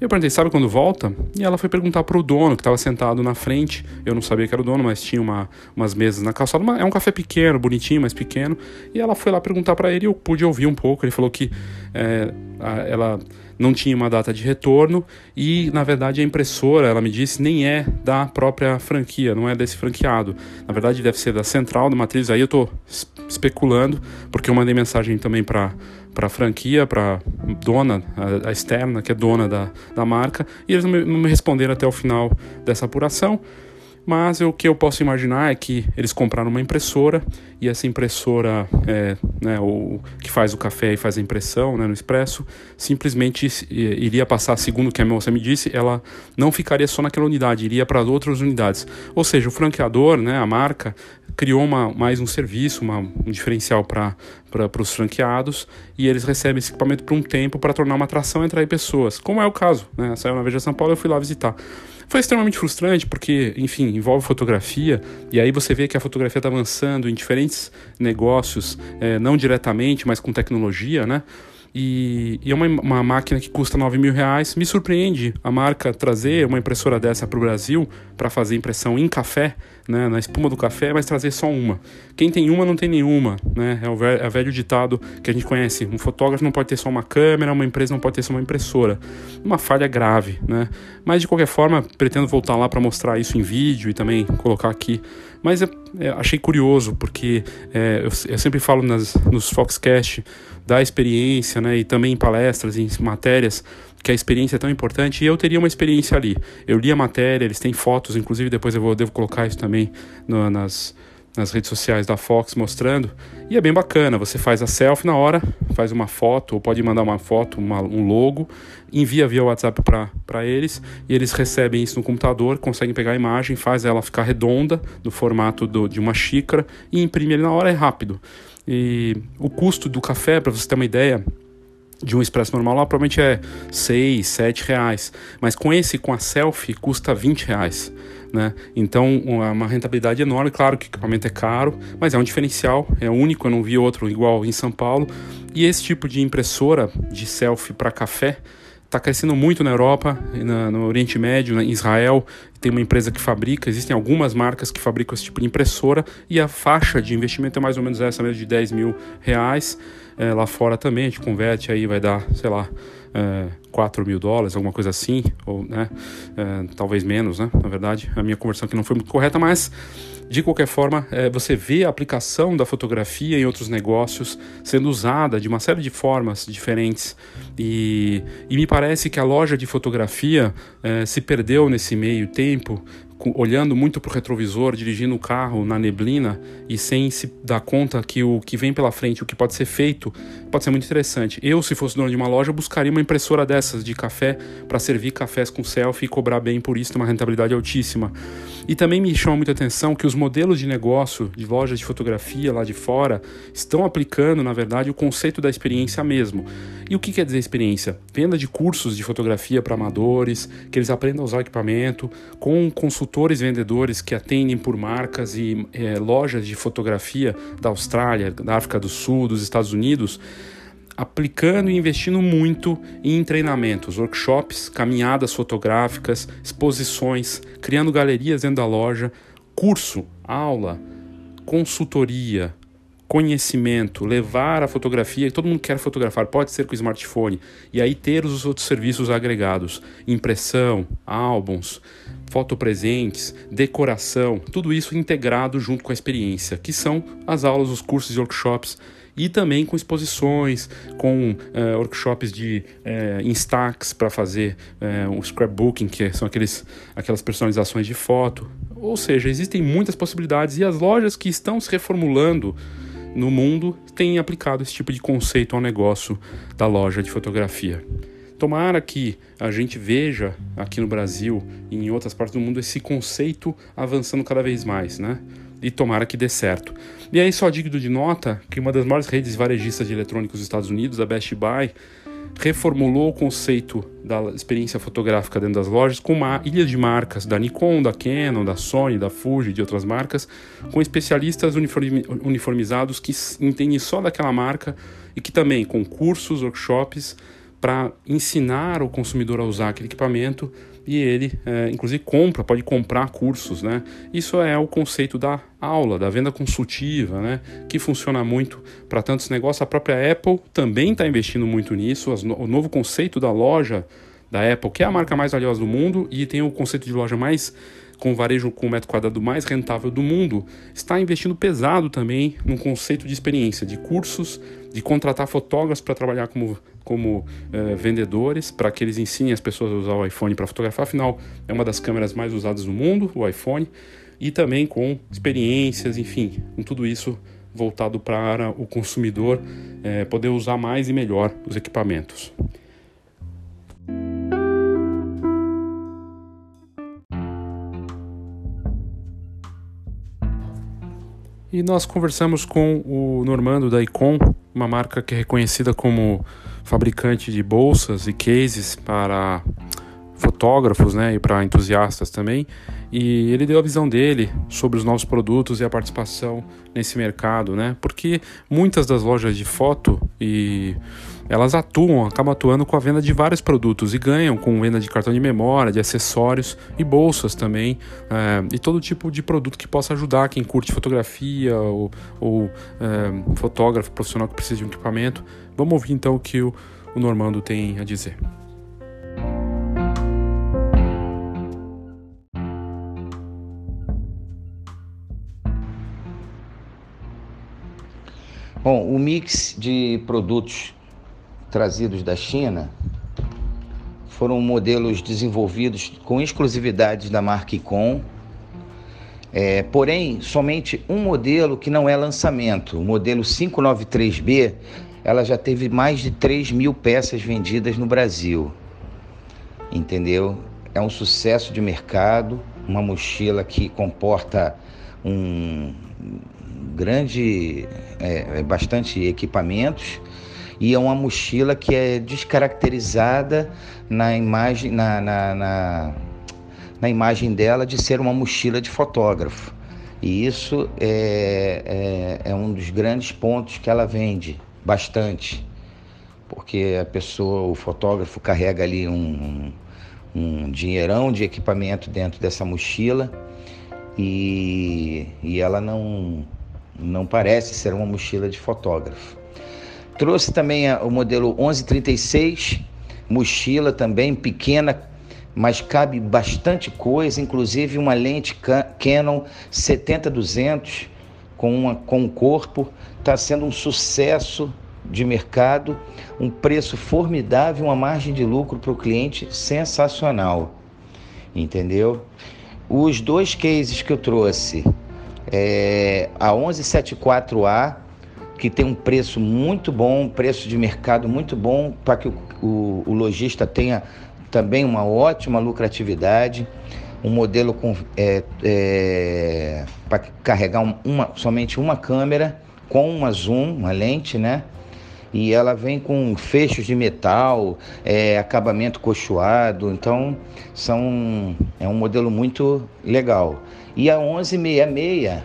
Eu perguntei, sabe quando volta? E ela foi perguntar para o dono, que estava sentado na frente. Eu não sabia que era o dono, mas tinha uma, umas mesas na calçada. Uma, é um café pequeno, bonitinho, mas pequeno. E ela foi lá perguntar para ele e eu pude ouvir um pouco. Ele falou que é, a, ela não tinha uma data de retorno e, na verdade, a impressora, ela me disse, nem é da própria franquia, não é desse franqueado. Na verdade, deve ser da central, da matriz. Aí eu estou especulando, porque eu mandei mensagem também para para a franquia, para dona, a, externa, que é dona da, da marca, e eles não me, não me responderam até o final dessa apuração. Mas o que eu posso imaginar é que eles compraram uma impressora e essa impressora, é, né, o, que faz o café e faz a impressão né, no expresso, simplesmente iria passar, segundo o que a moça me disse, ela não ficaria só naquela unidade, iria para outras unidades. Ou seja, o franqueador, né, a marca, criou uma, mais um serviço, uma, um diferencial para os franqueados e eles recebem esse equipamento por um tempo para tornar uma atração e atrair pessoas, como é o caso. Né? Saiu na Veja São Paulo, eu fui lá visitar. Foi extremamente frustrante porque, enfim, envolve fotografia e aí você vê que a fotografia está avançando em diferentes negócios, é, não diretamente, mas com tecnologia, né? E, e, é uma, uma máquina que custa 9 mil reais. Me surpreende a marca trazer uma impressora dessa para o Brasil para fazer impressão em café, né, na espuma do café, mas trazer só uma. Quem tem uma não tem nenhuma, né? É o velho, é o velho ditado que a gente conhece. Um fotógrafo não pode ter só uma câmera, uma empresa não pode ter só uma impressora. Uma falha grave, né? Mas de qualquer forma, pretendo voltar lá para mostrar isso em vídeo e também colocar aqui. Mas é, é, achei curioso porque é, eu, eu, sempre falo nas, nos Foxcast da experiência, né? E também em palestras, em matérias que a experiência é tão importante e eu teria uma experiência ali. Eu li a matéria, eles têm fotos, inclusive depois eu vou, devo colocar isso também no, nas, nas redes sociais da Fox mostrando. E é bem bacana, você faz a selfie na hora, faz uma foto, ou pode mandar uma foto, uma, um logo, envia via WhatsApp para eles, e eles recebem isso no computador, conseguem pegar a imagem, faz ela ficar redonda, no formato do, de uma xícara, e imprime ali na hora, é rápido. E o custo do café, para você ter uma ideia, de um expresso normal lá provavelmente é 6, 7 reais. Mas com esse, com a selfie, custa 20 reais. Né? Então, uma rentabilidade enorme. Claro que o equipamento é caro, mas é um diferencial, é único. Eu não vi outro igual em São Paulo. E esse tipo de impressora de selfie para café está crescendo muito na Europa, na, no Oriente Médio, em Israel. Tem uma empresa que fabrica, existem algumas marcas que fabricam esse tipo de impressora e a faixa de investimento é mais ou menos essa mesmo, de 10 mil reais. É, lá fora também a gente converte aí, vai dar, sei lá, é, 4 mil dólares, alguma coisa assim, ou né, é, talvez menos, né? Na verdade, a minha conversão aqui não foi muito correta, mas de qualquer forma, é, você vê a aplicação da fotografia em outros negócios sendo usada de uma série de formas diferentes. E, e me parece que a loja de fotografia é, se perdeu nesse meio tempo olhando muito para o retrovisor, dirigindo o carro na neblina e sem se dar conta que o que vem pela frente, o que pode ser feito, pode ser muito interessante. Eu, se fosse dono de uma loja, buscaria uma impressora dessa peças de café para servir cafés com selfie e cobrar bem por isso, uma rentabilidade altíssima. E também me chama muita atenção que os modelos de negócio de lojas de fotografia lá de fora estão aplicando, na verdade, o conceito da experiência mesmo. E o que quer dizer experiência? Venda de cursos de fotografia para amadores, que eles aprendam a usar equipamento, com consultores vendedores que atendem por marcas e é, lojas de fotografia da Austrália, da África do Sul, dos Estados Unidos aplicando e investindo muito em treinamentos, workshops, caminhadas fotográficas, exposições, criando galerias dentro da loja, curso, aula, consultoria, conhecimento, levar a fotografia, todo mundo quer fotografar, pode ser com o smartphone, e aí ter os outros serviços agregados, impressão, álbuns, fotopresentes, decoração, tudo isso integrado junto com a experiência, que são as aulas, os cursos e workshops e também com exposições, com uh, workshops de uh, instax para fazer uh, um scrapbooking, que são aqueles, aquelas personalizações de foto. Ou seja, existem muitas possibilidades e as lojas que estão se reformulando no mundo têm aplicado esse tipo de conceito ao negócio da loja de fotografia. Tomara que a gente veja aqui no Brasil e em outras partes do mundo esse conceito avançando cada vez mais, né? e tomara que dê certo. E aí, só digno de nota que uma das maiores redes varejistas de eletrônicos dos Estados Unidos, a Best Buy, reformulou o conceito da experiência fotográfica dentro das lojas com uma ilha de marcas da Nikon, da Canon, da Sony, da Fuji e de outras marcas, com especialistas uniformizados que entendem só daquela marca e que também com cursos, workshops para ensinar o consumidor a usar aquele equipamento e ele, é, inclusive, compra, pode comprar cursos, né? Isso é o conceito da aula, da venda consultiva, né? Que funciona muito para tantos negócios. A própria Apple também está investindo muito nisso. O novo conceito da loja da Apple, que é a marca mais valiosa do mundo e tem o conceito de loja mais com varejo com metro quadrado mais rentável do mundo, está investindo pesado também num conceito de experiência, de cursos, de contratar fotógrafos para trabalhar como, como uh, vendedores, para que eles ensinem as pessoas a usar o iPhone para fotografar. Afinal, é uma das câmeras mais usadas do mundo, o iPhone, e também com experiências, enfim, com tudo isso voltado para o consumidor eh, poder usar mais e melhor os equipamentos. E nós conversamos com o Normando da Icon, uma marca que é reconhecida como fabricante de bolsas e cases para fotógrafos né, e para entusiastas também. E ele deu a visão dele sobre os novos produtos e a participação nesse mercado, né? Porque muitas das lojas de foto e elas atuam, acabam atuando com a venda de vários produtos e ganham com venda de cartão de memória, de acessórios e bolsas também, é, e todo tipo de produto que possa ajudar quem curte fotografia ou, ou é, fotógrafo profissional que precisa de um equipamento. Vamos ouvir então o que o, o Normando tem a dizer. Bom, o mix de produtos trazidos da China foram modelos desenvolvidos com exclusividade da marca Icon. É, porém, somente um modelo que não é lançamento, o modelo 593B, ela já teve mais de 3 mil peças vendidas no Brasil. Entendeu? É um sucesso de mercado, uma mochila que comporta um grande, é, bastante equipamentos e é uma mochila que é descaracterizada na imagem, na, na, na, na imagem dela de ser uma mochila de fotógrafo. E isso é, é, é um dos grandes pontos que ela vende bastante, porque a pessoa, o fotógrafo, carrega ali um, um dinheirão de equipamento dentro dessa mochila e, e ela não, não parece ser uma mochila de fotógrafo. Trouxe também o modelo 1136, mochila também pequena, mas cabe bastante coisa, inclusive uma lente Canon 70-200 com, uma, com corpo. Está sendo um sucesso de mercado, um preço formidável, uma margem de lucro para o cliente sensacional. Entendeu? Os dois cases que eu trouxe, é, a 1174A que tem um preço muito bom, preço de mercado muito bom, para que o, o, o lojista tenha também uma ótima lucratividade um modelo com é, é, para carregar uma, somente uma câmera com uma zoom, uma lente, né? E ela vem com fechos de metal, é, acabamento cochoado, então são, é um modelo muito legal. E a 1166,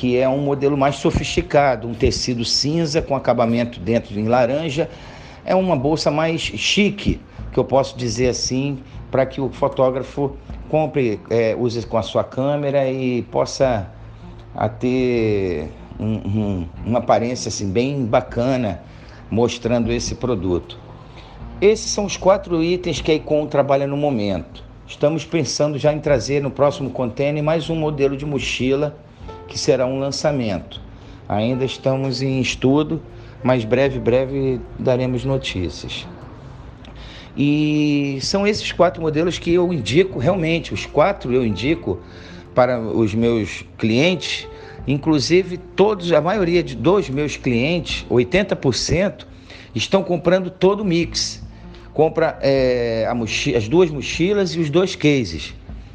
que é um modelo mais sofisticado, um tecido cinza com acabamento dentro em laranja, é uma bolsa mais chique, que eu posso dizer assim, para que o fotógrafo compre, é, use com a sua câmera e possa a ter um, um, uma aparência assim, bem bacana mostrando esse produto. Esses são os quatro itens que a Icon trabalha no momento. Estamos pensando já em trazer no próximo container mais um modelo de mochila que será um lançamento. Ainda estamos em estudo, mas breve, breve daremos notícias. E são esses quatro modelos que eu indico realmente, os quatro eu indico para os meus clientes, inclusive todos, a maioria de dos meus clientes, 80%, estão comprando todo o mix. Compra é, as duas mochilas e os dois cases,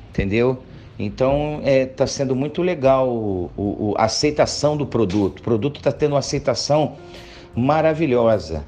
entendeu? Então está é, tá sendo muito legal o, a aceitação do produto. O produto está tendo uma aceitação maravilhosa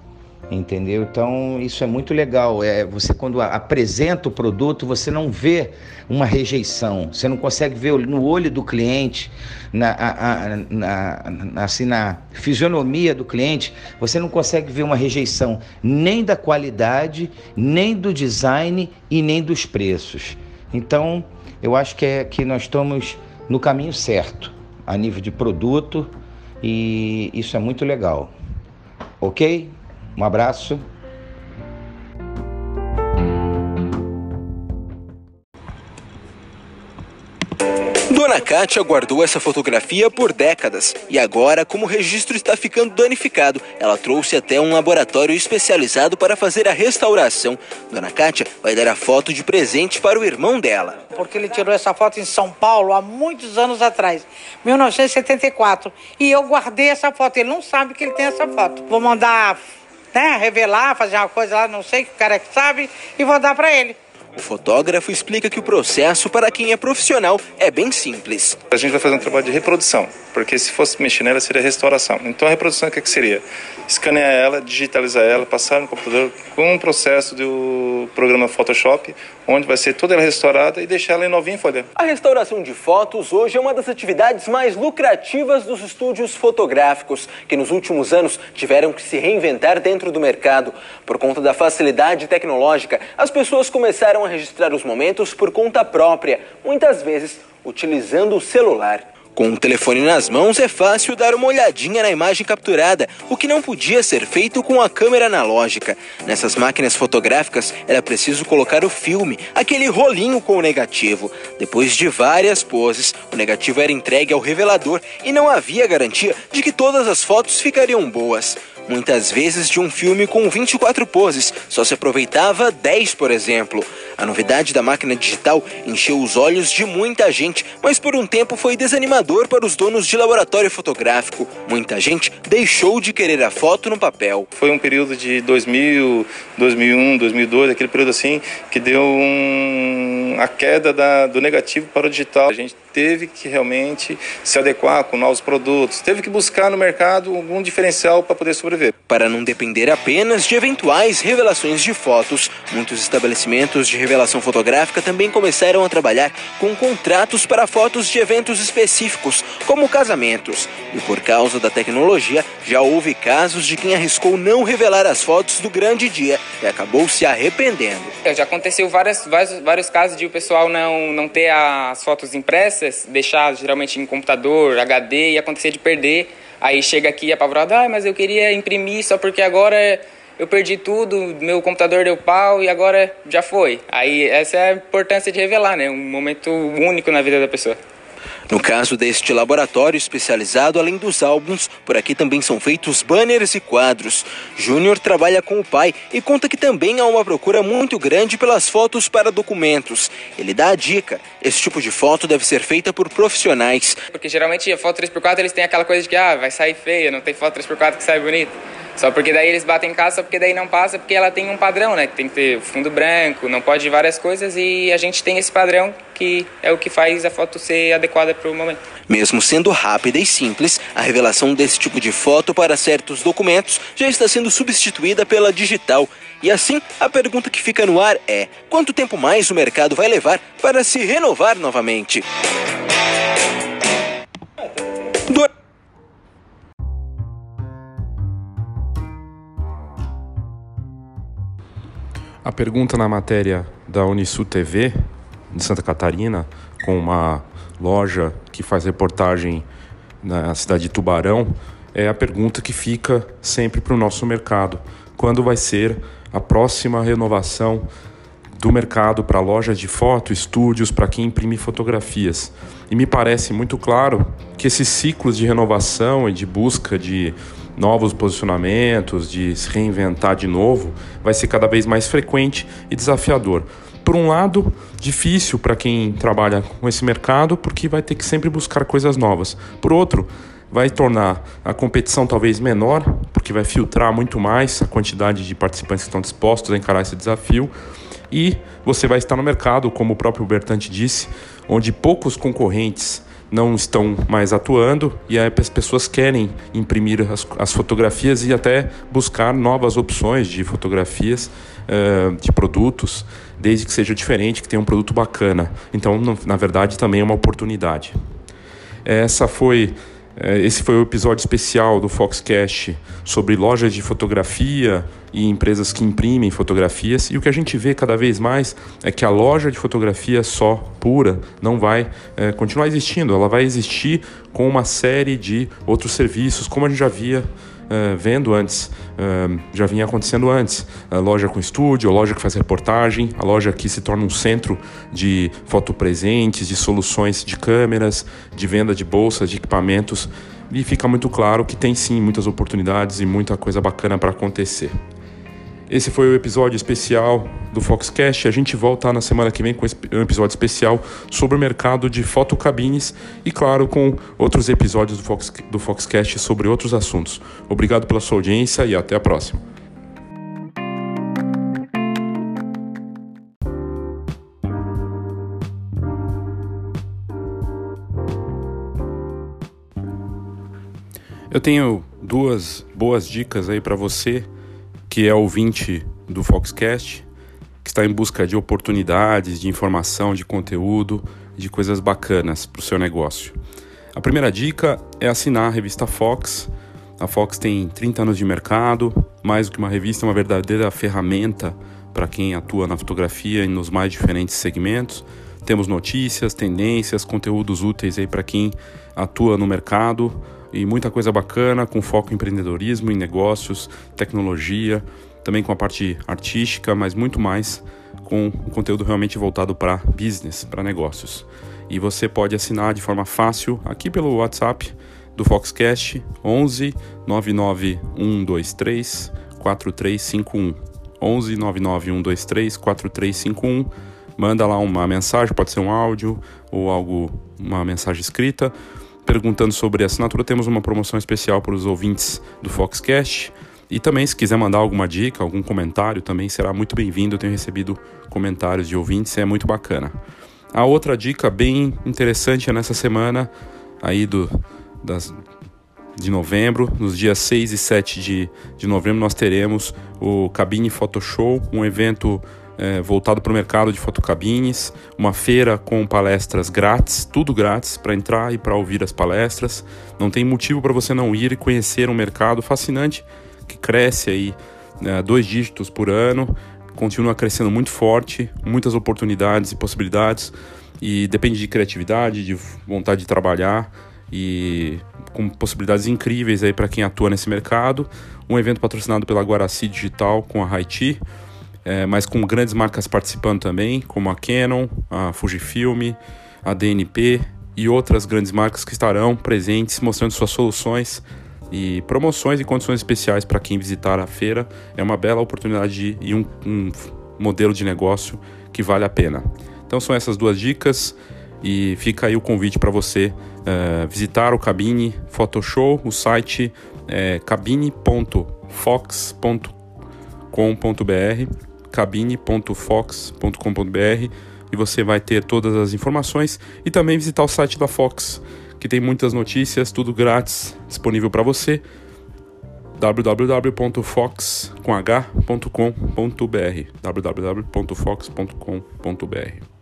entendeu? Então isso é muito legal. É você quando apresenta o produto, você não vê uma rejeição, você não consegue ver no olho do cliente, na, a, na, na, assim na fisionomia do cliente, você não consegue ver uma rejeição nem da qualidade, nem do design e nem dos preços. Então eu acho que é que nós estamos no caminho certo a nível de produto e isso é muito legal. Ok? Um abraço. Dona Kátia guardou essa fotografia por décadas e agora, como o registro está ficando danificado, ela trouxe até um laboratório especializado para fazer a restauração. Dona Kátia vai dar a foto de presente para o irmão dela. Porque ele tirou essa foto em São Paulo há muitos anos atrás, 1974, e eu guardei essa foto. Ele não sabe que ele tem essa foto. Vou mandar né, revelar, fazer uma coisa lá, não sei, que o cara que sabe, e vou dar para ele. O fotógrafo explica que o processo para quem é profissional é bem simples. A gente vai fazer um trabalho de reprodução, porque se fosse mexer nela seria restauração. Então a reprodução o que, é que seria? Escanear ela, digitalizar ela, passar no computador com um processo do programa Photoshop, onde vai ser toda ela restaurada e deixar ela em novinha em folha. A restauração de fotos hoje é uma das atividades mais lucrativas dos estúdios fotográficos, que nos últimos anos tiveram que se reinventar dentro do mercado. Por conta da facilidade tecnológica, as pessoas começaram a registrar os momentos por conta própria, muitas vezes utilizando o celular. Com o telefone nas mãos é fácil dar uma olhadinha na imagem capturada, o que não podia ser feito com a câmera analógica. Nessas máquinas fotográficas era preciso colocar o filme, aquele rolinho com o negativo. Depois de várias poses, o negativo era entregue ao revelador e não havia garantia de que todas as fotos ficariam boas. Muitas vezes de um filme com 24 poses, só se aproveitava 10, por exemplo. A novidade da máquina digital encheu os olhos de muita gente, mas por um tempo foi desanimador para os donos de laboratório fotográfico. Muita gente deixou de querer a foto no papel. Foi um período de 2000, 2001, 2002, aquele período assim que deu um, a queda da, do negativo para o digital. A gente teve que realmente se adequar com novos produtos, teve que buscar no mercado algum diferencial para poder sobreviver para não depender apenas de eventuais revelações de fotos, muitos estabelecimentos de revelação fotográfica também começaram a trabalhar com contratos para fotos de eventos específicos, como casamentos. E por causa da tecnologia, já houve casos de quem arriscou não revelar as fotos do grande dia e acabou se arrependendo. É, já aconteceu várias, vários, vários casos de o pessoal não, não ter as fotos impressas, deixar geralmente em computador, HD e acontecer de perder Aí chega aqui apavorado, ah, mas eu queria imprimir só porque agora eu perdi tudo, meu computador deu pau e agora já foi. Aí essa é a importância de revelar, né? Um momento único na vida da pessoa. No caso deste laboratório especializado, além dos álbuns, por aqui também são feitos banners e quadros. Júnior trabalha com o pai e conta que também há uma procura muito grande pelas fotos para documentos. Ele dá a dica: esse tipo de foto deve ser feita por profissionais. Porque geralmente a foto 3x4 eles têm aquela coisa de que ah, vai sair feia, não tem foto 3x4 que sai bonita. Só porque daí eles batem em casa, só porque daí não passa, porque ela tem um padrão, né? Que tem que ter fundo branco, não pode várias coisas e a gente tem esse padrão que é o que faz a foto ser adequada para o momento. Mesmo sendo rápida e simples, a revelação desse tipo de foto para certos documentos já está sendo substituída pela digital. E assim, a pergunta que fica no ar é: quanto tempo mais o mercado vai levar para se renovar novamente? A pergunta na matéria da Unisul TV de Santa Catarina, com uma loja que faz reportagem na cidade de Tubarão, é a pergunta que fica sempre para o nosso mercado. Quando vai ser a próxima renovação do mercado para lojas de foto, estúdios, para quem imprime fotografias? E me parece muito claro que esses ciclos de renovação e de busca de novos posicionamentos, de se reinventar de novo, vai ser cada vez mais frequente e desafiador. Por um lado, difícil para quem trabalha com esse mercado, porque vai ter que sempre buscar coisas novas. Por outro, vai tornar a competição talvez menor, porque vai filtrar muito mais a quantidade de participantes que estão dispostos a encarar esse desafio. E você vai estar no mercado, como o próprio Bertante disse, onde poucos concorrentes não estão mais atuando e as pessoas querem imprimir as, as fotografias e até buscar novas opções de fotografias uh, de produtos, desde que seja diferente, que tenha um produto bacana. Então, na verdade, também é uma oportunidade. Essa foi esse foi o episódio especial do Foxcast sobre lojas de fotografia e empresas que imprimem fotografias. E o que a gente vê cada vez mais é que a loja de fotografia só pura não vai é, continuar existindo. Ela vai existir com uma série de outros serviços, como a gente já via Uh, vendo antes, uh, já vinha acontecendo antes. A loja com estúdio, a loja que faz reportagem, a loja que se torna um centro de fotopresentes, de soluções de câmeras, de venda de bolsas, de equipamentos. E fica muito claro que tem sim muitas oportunidades e muita coisa bacana para acontecer. Esse foi o episódio especial do Foxcast. A gente volta na semana que vem com um episódio especial sobre o mercado de fotocabines e, claro, com outros episódios do, Fox, do Foxcast sobre outros assuntos. Obrigado pela sua audiência e até a próxima. Eu tenho duas boas dicas aí para você que é ouvinte do Foxcast, que está em busca de oportunidades, de informação, de conteúdo, de coisas bacanas para o seu negócio. A primeira dica é assinar a revista Fox. A Fox tem 30 anos de mercado, mais do que uma revista, é uma verdadeira ferramenta para quem atua na fotografia e nos mais diferentes segmentos. Temos notícias, tendências, conteúdos úteis aí para quem atua no mercado e muita coisa bacana com foco em empreendedorismo, em negócios, tecnologia, também com a parte artística, mas muito mais com um conteúdo realmente voltado para business, para negócios. E você pode assinar de forma fácil aqui pelo WhatsApp do Foxcast 11 99 123 4351. 11 99 123 4351. Manda lá uma mensagem, pode ser um áudio ou algo, uma mensagem escrita perguntando sobre assinatura, temos uma promoção especial para os ouvintes do Foxcast. E também, se quiser mandar alguma dica, algum comentário, também será muito bem-vindo. Eu tenho recebido comentários de ouvintes, é muito bacana. A outra dica bem interessante é nessa semana aí do, das, de novembro, nos dias 6 e 7 de, de novembro, nós teremos o Cabine Photoshow, um evento é, voltado para o mercado de fotocabines, uma feira com palestras grátis, tudo grátis para entrar e para ouvir as palestras. Não tem motivo para você não ir e conhecer um mercado fascinante que cresce aí né, dois dígitos por ano, continua crescendo muito forte, muitas oportunidades e possibilidades e depende de criatividade, de vontade de trabalhar e com possibilidades incríveis aí para quem atua nesse mercado. Um evento patrocinado pela Guaraci Digital com a Haiti é, mas com grandes marcas participando também, como a Canon, a Fujifilm, a DNP e outras grandes marcas que estarão presentes mostrando suas soluções e promoções e condições especiais para quem visitar a feira. É uma bela oportunidade e um, um modelo de negócio que vale a pena. Então são essas duas dicas e fica aí o convite para você uh, visitar o Cabine Photoshow, o site é cabine.fox.com.br cabine.fox.com.br e você vai ter todas as informações e também visitar o site da Fox, que tem muitas notícias, tudo grátis, disponível para você. www.fox.com.br www.fox.com.br